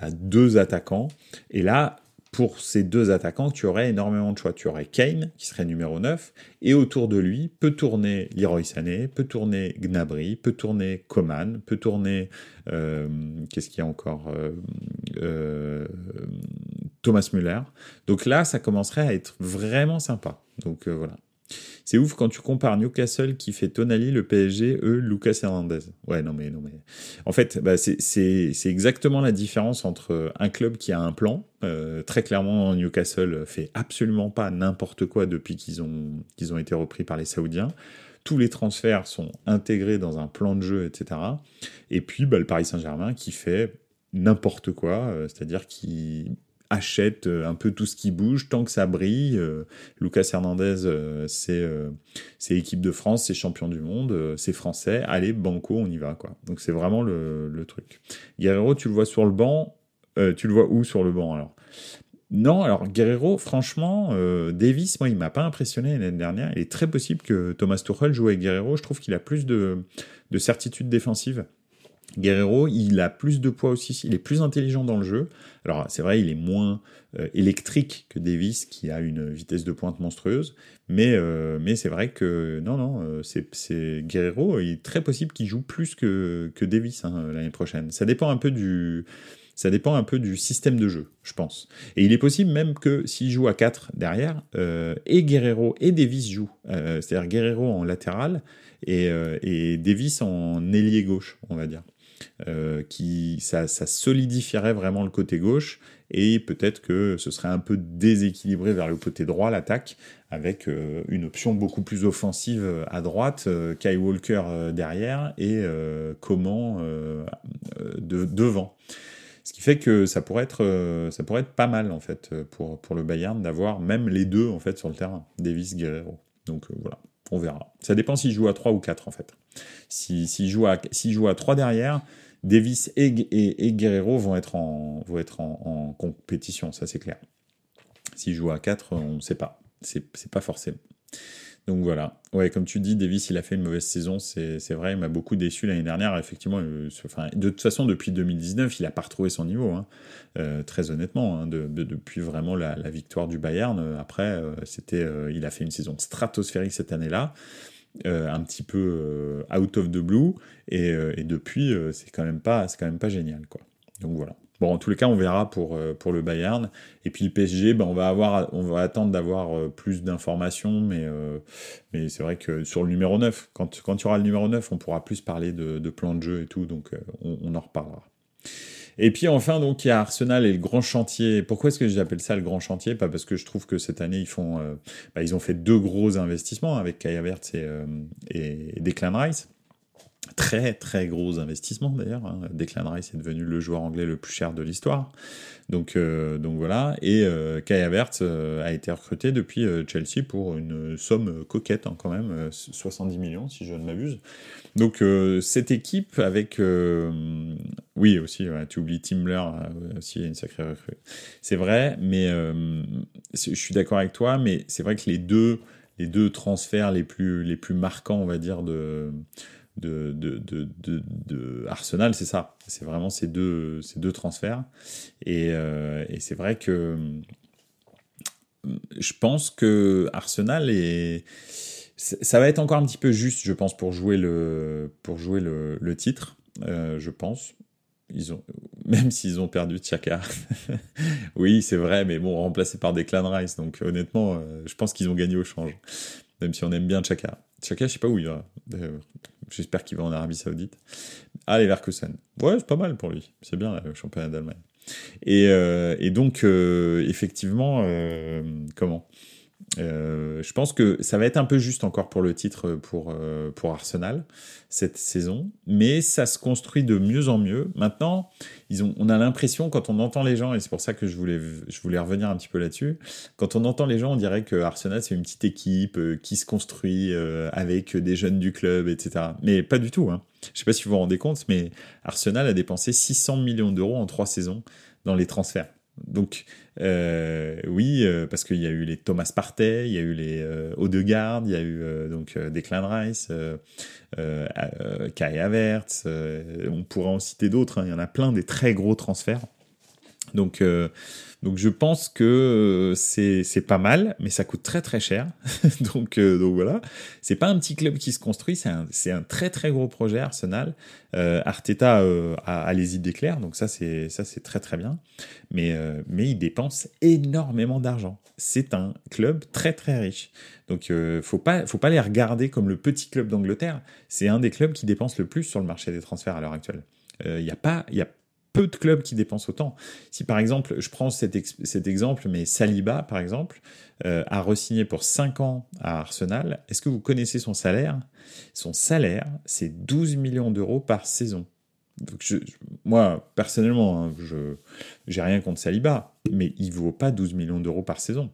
bah, deux attaquants. Et là, pour ces deux attaquants, tu aurais énormément de choix. Tu aurais Kane, qui serait numéro 9, et autour de lui peut tourner Leroy Sané, peut tourner Gnabry, peut tourner Coman, peut tourner... Qu'est-ce qu'il y a encore Thomas Müller. Donc là, ça commencerait à être vraiment sympa. Donc euh, voilà. C'est ouf quand tu compares Newcastle qui fait Tonali, le PSG, eux, Lucas Hernandez. Ouais, non mais non mais. En fait, bah, c'est exactement la différence entre un club qui a un plan. Euh, très clairement, Newcastle fait absolument pas n'importe quoi depuis qu'ils ont ont été repris par les Saoudiens. Tous les transferts sont intégrés dans un plan de jeu, etc. Et puis, bah, le Paris Saint-Germain qui fait n'importe quoi, euh, c'est-à-dire qui achète euh, un peu tout ce qui bouge tant que ça brille. Euh, Lucas Hernandez, euh, c'est c'est équipe de France, c'est champion du monde, c'est français. Allez, banco, on y va. Donc c'est vraiment le, le, truc. Guerrero, tu le vois sur le banc. tu le vois où sur le banc alors? Non, alors Guerrero, franchement, Davis, moi, il m'a pas impressionné l'année dernière. Il est très possible que Thomas Tuchel joue avec Guerrero. Je trouve qu'il a plus de, de certitude défensive. Guerrero, il a plus de poids aussi, il est plus intelligent dans le jeu. Alors c'est vrai, il est moins euh, électrique que Davis, qui a une vitesse de pointe monstrueuse, mais, euh, mais c'est vrai que non, non, euh, c'est Guerrero, il est très possible qu'il joue plus que, que Davis hein, l'année prochaine. Ça dépend un peu du... Ça dépend un peu du système de jeu, je pense. Et il est possible même que s'il joue à 4 derrière, et Guerrero et Davis jouent. C'est-à-dire Guerrero en latéral et, et Davis en ailier gauche, on va dire. Qui ça, solidifierait vraiment le côté gauche et peut-être que ce serait un peu déséquilibré vers le côté droit l'attaque avec une option beaucoup plus offensive à droite, Kai Walker derrière et comment de, devant. Ce qui fait que ça pourrait être, euh, ça pourrait être pas mal en fait pour, pour le Bayern d'avoir même les deux en fait sur le terrain, Davis, Guerrero. Donc euh, voilà, on verra. Ça dépend s'il joue à 3 ou 4 en fait. S'il si, joue, à, joue à 3 derrière, Davis et, et, Guerrero vont être en, vont être en, compétition, ça c'est clair. S'il joue à 4, on ne sait pas. C'est pas forcément. Donc voilà. Ouais, comme tu dis, Davis, il a fait une mauvaise saison, c'est vrai, il m'a beaucoup déçu l'année dernière. Effectivement, euh, de toute façon, depuis 2019, il n'a pas retrouvé son niveau, hein. euh, très honnêtement, hein, depuis vraiment la, victoire du Bayern. Euh, après, c'était, il a fait une saison stratosphérique cette année-là. un petit peu out of the blue et, depuis c'est quand même pas quand même pas génial donc voilà En tous les cas, on verra pour, euh, pour le Bayern. Et puis le PSG, ben, on, va avoir, on va attendre d'avoir euh, plus d'informations, mais, euh, mais c'est vrai que sur le numéro 9, quand, quand il y aura le numéro 9, on pourra plus parler de, de plan de jeu et tout, donc on, en reparlera. Et puis enfin, donc il y a Arsenal et le grand chantier. Pourquoi est-ce que j'appelle ça le grand chantier? Pas parce que je trouve que cette année ils font, bah, ils ont fait deux gros investissements avec Kaya Havertz et, et Declan Rice. Très très gros investissement d'ailleurs. Hein. Declan Rice est devenu le joueur anglais le plus cher de l'histoire. Donc, euh, donc voilà. Et euh, Kai euh, a été recruté depuis euh, Chelsea pour une somme coquette hein, quand même, 70 millions si je ne m'abuse. Donc cette équipe avec... oui aussi, tu oublies Timler, aussi une sacrée recrue. C'est vrai, mais je suis d'accord avec toi, mais c'est vrai que les deux, les deux transferts les plus, les plus marquants, on va dire, de de, de, de, de, Arsenal, c'est ça. C'est vraiment ces deux, ces deux transferts. Et, euh, et c'est vrai que je pense que Arsenal est. Ça va être encore un petit peu juste, je pense, pour jouer le, pour jouer le, le titre, euh, je pense. Ils ont, même s'ils ont perdu Tchaka. oui, c'est vrai, mais bon, remplacé par des Clan Rice. Donc honnêtement, euh, je pense qu'ils ont gagné au change. Même si on aime bien Tchaka. Tchaka, je sais pas où il va. J'espère qu'il va en Arabie Saoudite. Ah, Leverkusen. Ouais, c'est pas mal pour lui. C'est bien le championnat d'Allemagne. Et, euh, donc, euh, effectivement, euh, comment? Euh, je pense que ça va être un peu juste encore pour le titre pour, euh, pour Arsenal cette saison, mais ça se construit de mieux en mieux. Maintenant, ils ont, on a l'impression, quand on entend les gens, et c'est pour ça que je voulais, je voulais revenir un petit peu là-dessus, quand on entend les gens, on dirait que Arsenal, c'est une petite équipe euh, qui se construit avec des jeunes du club, etc. Mais pas du tout. Hein. Je sais pas si vous vous rendez compte, mais Arsenal a dépensé 600 millions d'euros en trois saisons dans les transferts. Donc euh, oui, euh, parce qu'il y a eu les Thomas Partey, il y a eu les euh, Odegaard, il y a eu euh, donc Declan Rice, Kai Havertz, on pourra en citer d'autres, hein, il y en a plein des très gros transferts. Donc donc je pense que euh, c'est pas mal, mais ça coûte très très cher. donc, euh, donc voilà, c'est pas un petit club qui se construit, c'est un, un, très très gros projet Arsenal. Euh, Arteta euh, a, les idées claires, donc ça c'est ça c'est très très bien. Mais mais il dépense énormément d'argent. C'est un club très très riche. Donc faut pas faut pas les regarder comme le petit club d'Angleterre. C'est un des clubs qui dépense le plus sur le marché des transferts à l'heure actuelle. Il n'y a pas y a peu de clubs qui dépensent autant. Si par exemple, je prends cet, exemple, mais Saliba, par exemple, euh, a re-signé pour 5 ans à Arsenal, est-ce que vous connaissez son salaire? Son salaire, c'est 12 millions d'euros par saison. Moi, personnellement, hein, je j'ai rien contre Saliba, mais il vaut pas 12 millions d'euros par saison.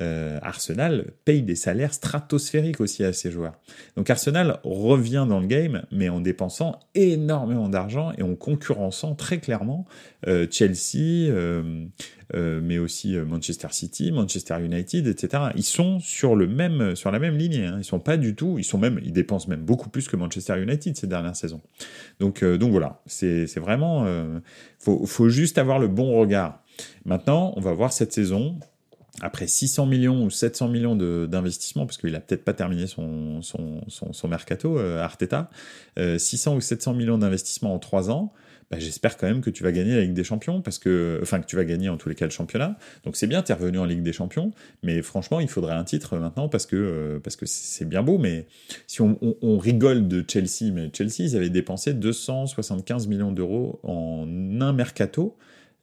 Euh, Arsenal paye des salaires stratosphériques aussi à ses joueurs. Donc Arsenal revient dans le game, mais en dépensant énormément d'argent et en concurrençant très clairement euh, Chelsea, euh, mais aussi Manchester City, Manchester United, etc. Ils sont sur le même, sur la même ligne. Hein. Ils sont pas du tout, ils sont même, ils dépensent même beaucoup plus que Manchester United ces dernières saisons. Donc, donc voilà, c'est vraiment, faut, faut juste avoir le bon regard. Maintenant, on va voir cette saison après 600 millions ou 700 millions d'investissement, parce qu'il a peut-être pas terminé son, son, son, mercato, euh, Arteta, 600 euh, ou 700 millions d'investissement en 3 ans, bah, j'espère quand même que tu vas gagner la Ligue des Champions, parce que, enfin, que tu vas gagner en tous les cas le championnat. Donc c'est bien, tu es revenu en Ligue des Champions, mais franchement, il faudrait un titre maintenant parce que que c'est bien beau. Mais si on, rigole de Chelsea, mais Chelsea, ils avaient dépensé 275 millions d'euros en un mercato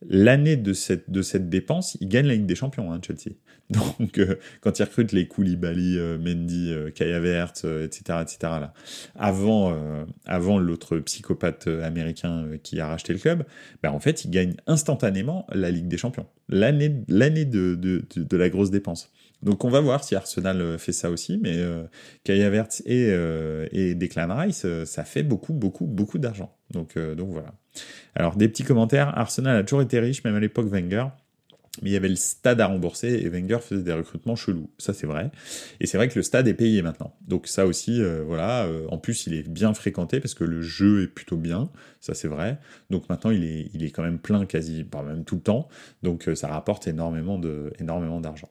l'année de cette, de cette dépense, ils gagnent la Ligue des Champions, hein, Chelsea. Donc, euh, quand ils recrutent les Koulibaly, euh, Mendy, euh, Kaya Vert, etc., etc., là, avant, avant l'autre psychopathe américain qui a racheté le club, ben, en fait, ils gagnent instantanément la Ligue des Champions. L'année, l'année de, de, de, la grosse dépense. Donc, on va voir si Arsenal fait ça aussi, mais Kaya Vert et, et Declan Rice, ça fait beaucoup, beaucoup, beaucoup d'argent. Donc, donc voilà. Alors, des petits commentaires. Arsenal a toujours été riche, même à l'époque Wenger. Mais il y avait le stade à rembourser et Wenger faisait des recrutements chelous. Ça, c'est vrai. Et c'est vrai que le stade est payé maintenant. Donc ça aussi, euh, voilà. Euh, en plus, il est bien fréquenté parce que le jeu est plutôt bien. Ça, c'est vrai. Donc maintenant, il est, il est quand même plein quasi, pas même tout le temps. Donc euh, ça rapporte énormément de, énormément d'argent.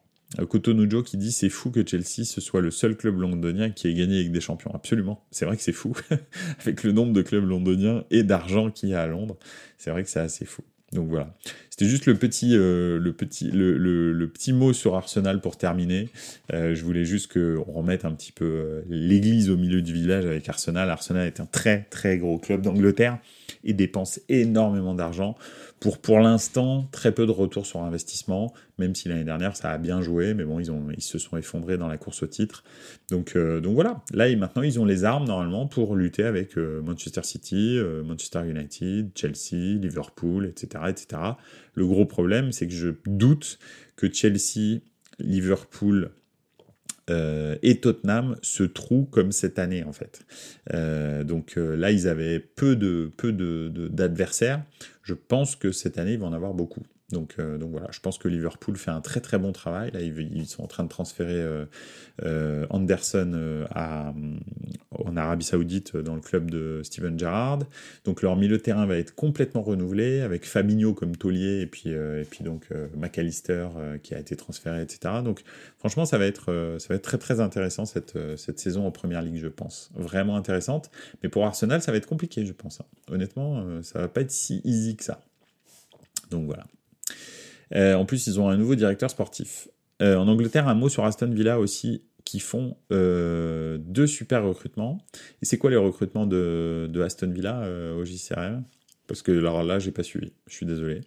Kotonujo qui dit c'est fou que Chelsea ce soit le seul club londonien qui ait gagné avec des champions. Absolument, c'est vrai que c'est fou avec le nombre de clubs londoniens et d'argent qu'il y a à Londres. C'est vrai que c'est assez fou. Donc voilà, c'était juste le petit, euh, le, petit, le, le, petit mot sur Arsenal pour terminer. Euh, je voulais juste qu'on remette un petit peu euh, l'église au milieu du village avec Arsenal. Arsenal est un très très gros club d'Angleterre et dépense énormément d'argent pour pour l'instant très peu de retour sur investissement, même si l'année dernière ça a bien joué, mais bon ils ont ils se sont effondrés dans la course au titre. Donc euh, donc voilà, là maintenant ils ont les armes normalement pour lutter avec euh, Manchester City, euh, Manchester United, Chelsea, Liverpool, etc., etc. Le gros problème c'est que je doute que Chelsea, Liverpool et Tottenham se trouent comme cette année en fait. donc là, ils avaient peu de peu d'adversaires. Je pense que cette année, ils vont en avoir beaucoup. Donc, euh, donc voilà, je pense que Liverpool fait un très très bon travail. Là, ils, sont en train de transférer euh, euh, Anderson en Arabie Saoudite dans le club de Steven Gerrard. Donc leur milieu de terrain va être complètement renouvelé avec Fabinho comme taulier et puis donc McAllister qui a été transféré, etc. Donc franchement, ça va être très très intéressant cette cette saison en première ligue, je pense. Vraiment intéressante. Mais pour Arsenal, ça va être compliqué, je pense. Hein. Honnêtement, ça va pas être si easy que ça. Donc voilà. Euh, en plus, ils ont un nouveau directeur sportif. Euh, en Angleterre, un mot sur Aston Villa aussi, qui font euh, deux super recrutements. Et c'est quoi les recrutements de, Aston Villa au JCRM Parce que alors là, j'ai pas suivi. Je suis désolé.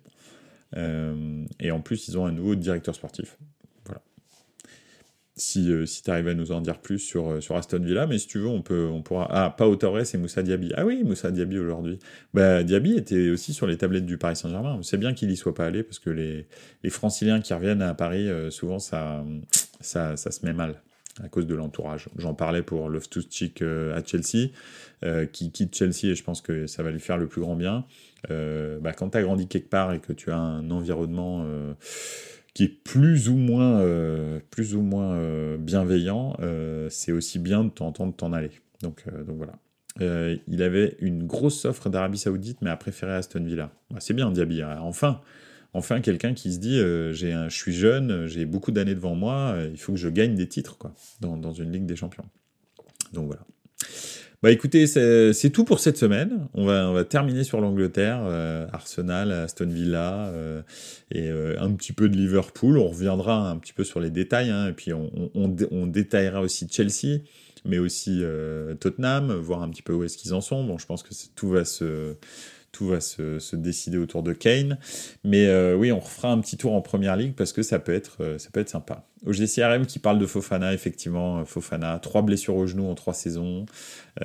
et en plus, ils ont un nouveau directeur sportif si, euh, si tu arrives à nous en dire plus sur, euh, sur Aston Villa, mais si tu veux, on, peut, on pourra. Ah, Pau Torres et Moussa Diaby. Ah oui, Moussa Diaby aujourd'hui. Bah, Diaby était aussi sur les tablettes du Paris Saint-Germain. C'est bien qu'il y soit pas allé parce que les, les franciliens qui reviennent à Paris, euh, souvent ça, ça, ça se met mal à cause de l'entourage. J'en parlais pour Loftus-Cheek à Chelsea, qui quitte Chelsea et je pense que ça va lui faire le plus grand bien. bah, quand tu as grandi quelque part et que tu as un environnement qui est plus ou moins, euh, plus ou moins euh, bienveillant, euh, c'est aussi bien de t'entendre t'en aller. Donc, donc voilà. il avait une grosse offre d'Arabie Saoudite, mais a préféré Aston Villa. Bah, c'est bien, Diaby. Hein. Enfin, enfin quelqu'un qui se dit j'ai je suis jeune, j'ai beaucoup d'années devant moi, il faut que je gagne des titres quoi, dans, dans une Ligue des Champions. Donc voilà. Bah écoutez, c'est tout pour cette semaine. On va, on va terminer sur l'Angleterre, euh, Arsenal, Aston Villa euh, et euh, un petit peu de Liverpool. On reviendra un petit peu sur les détails hein, et puis on, on, on, détaillera aussi Chelsea, mais aussi Tottenham, voir un petit peu où est-ce qu'ils en sont. Bon, je pense que tout va se tout va se, décider autour de Kane. Mais euh, oui, on refera un petit tour en première ligue parce que ça peut être, euh, ça peut être sympa. Au GCRM qui parle de Fofana, effectivement, euh, Fofana, trois blessures au genou en trois saisons,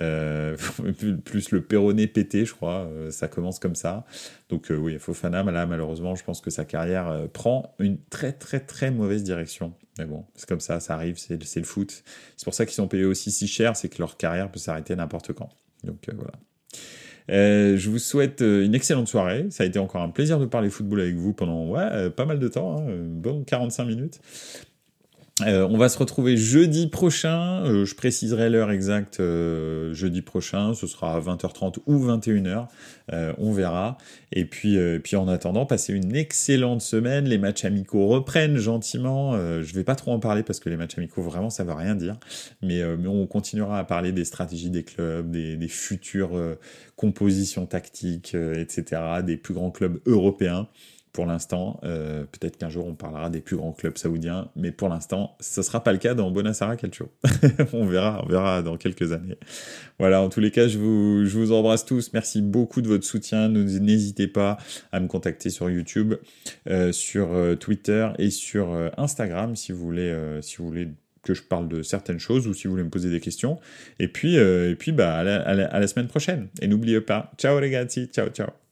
plus le péroné pété, je crois, ça commence comme ça. Donc oui, Fofana, malheureusement, je pense que sa carrière prend une très très très mauvaise direction. Mais bon, c'est comme ça, ça arrive, c'est le foot. C'est pour ça qu'ils sont payés aussi si cher, c'est que leur carrière peut s'arrêter n'importe quand. Donc voilà. Euh, je vous souhaite euh, une excellente soirée. Ça a été encore un plaisir de parler football avec vous pendant euh, pas mal de temps, hein, bon 45 minutes. Euh, on va se retrouver jeudi prochain. Euh, je préciserai l'heure exacte euh, jeudi prochain. Ce sera à 20h30 ou 21h. on verra. Et puis, puis en attendant, passez une excellente semaine. Les matchs amicaux reprennent gentiment. je vais pas trop en parler parce que les matchs amicaux, vraiment, ça va rien dire. Mais, on continuera à parler des stratégies des clubs, des futures compositions tactiques, etc., des plus grands clubs européens pour l'instant. Euh, peut-être qu'un jour on parlera des plus grands clubs saoudiens, mais pour l'instant, ce ne sera pas le cas dans Bonassara Calcio. on verra, on verra dans quelques années. Voilà, en tous les cas, je vous, embrasse tous. Merci beaucoup de votre soutien. N'hésitez pas à me contacter sur YouTube, euh, sur euh, Twitter et sur Instagram si vous voulez, que je parle de certaines choses ou si vous voulez me poser des questions. Et puis, et puis bah, à la, semaine prochaine. Et n'oubliez pas, ciao les gars, ciao ciao.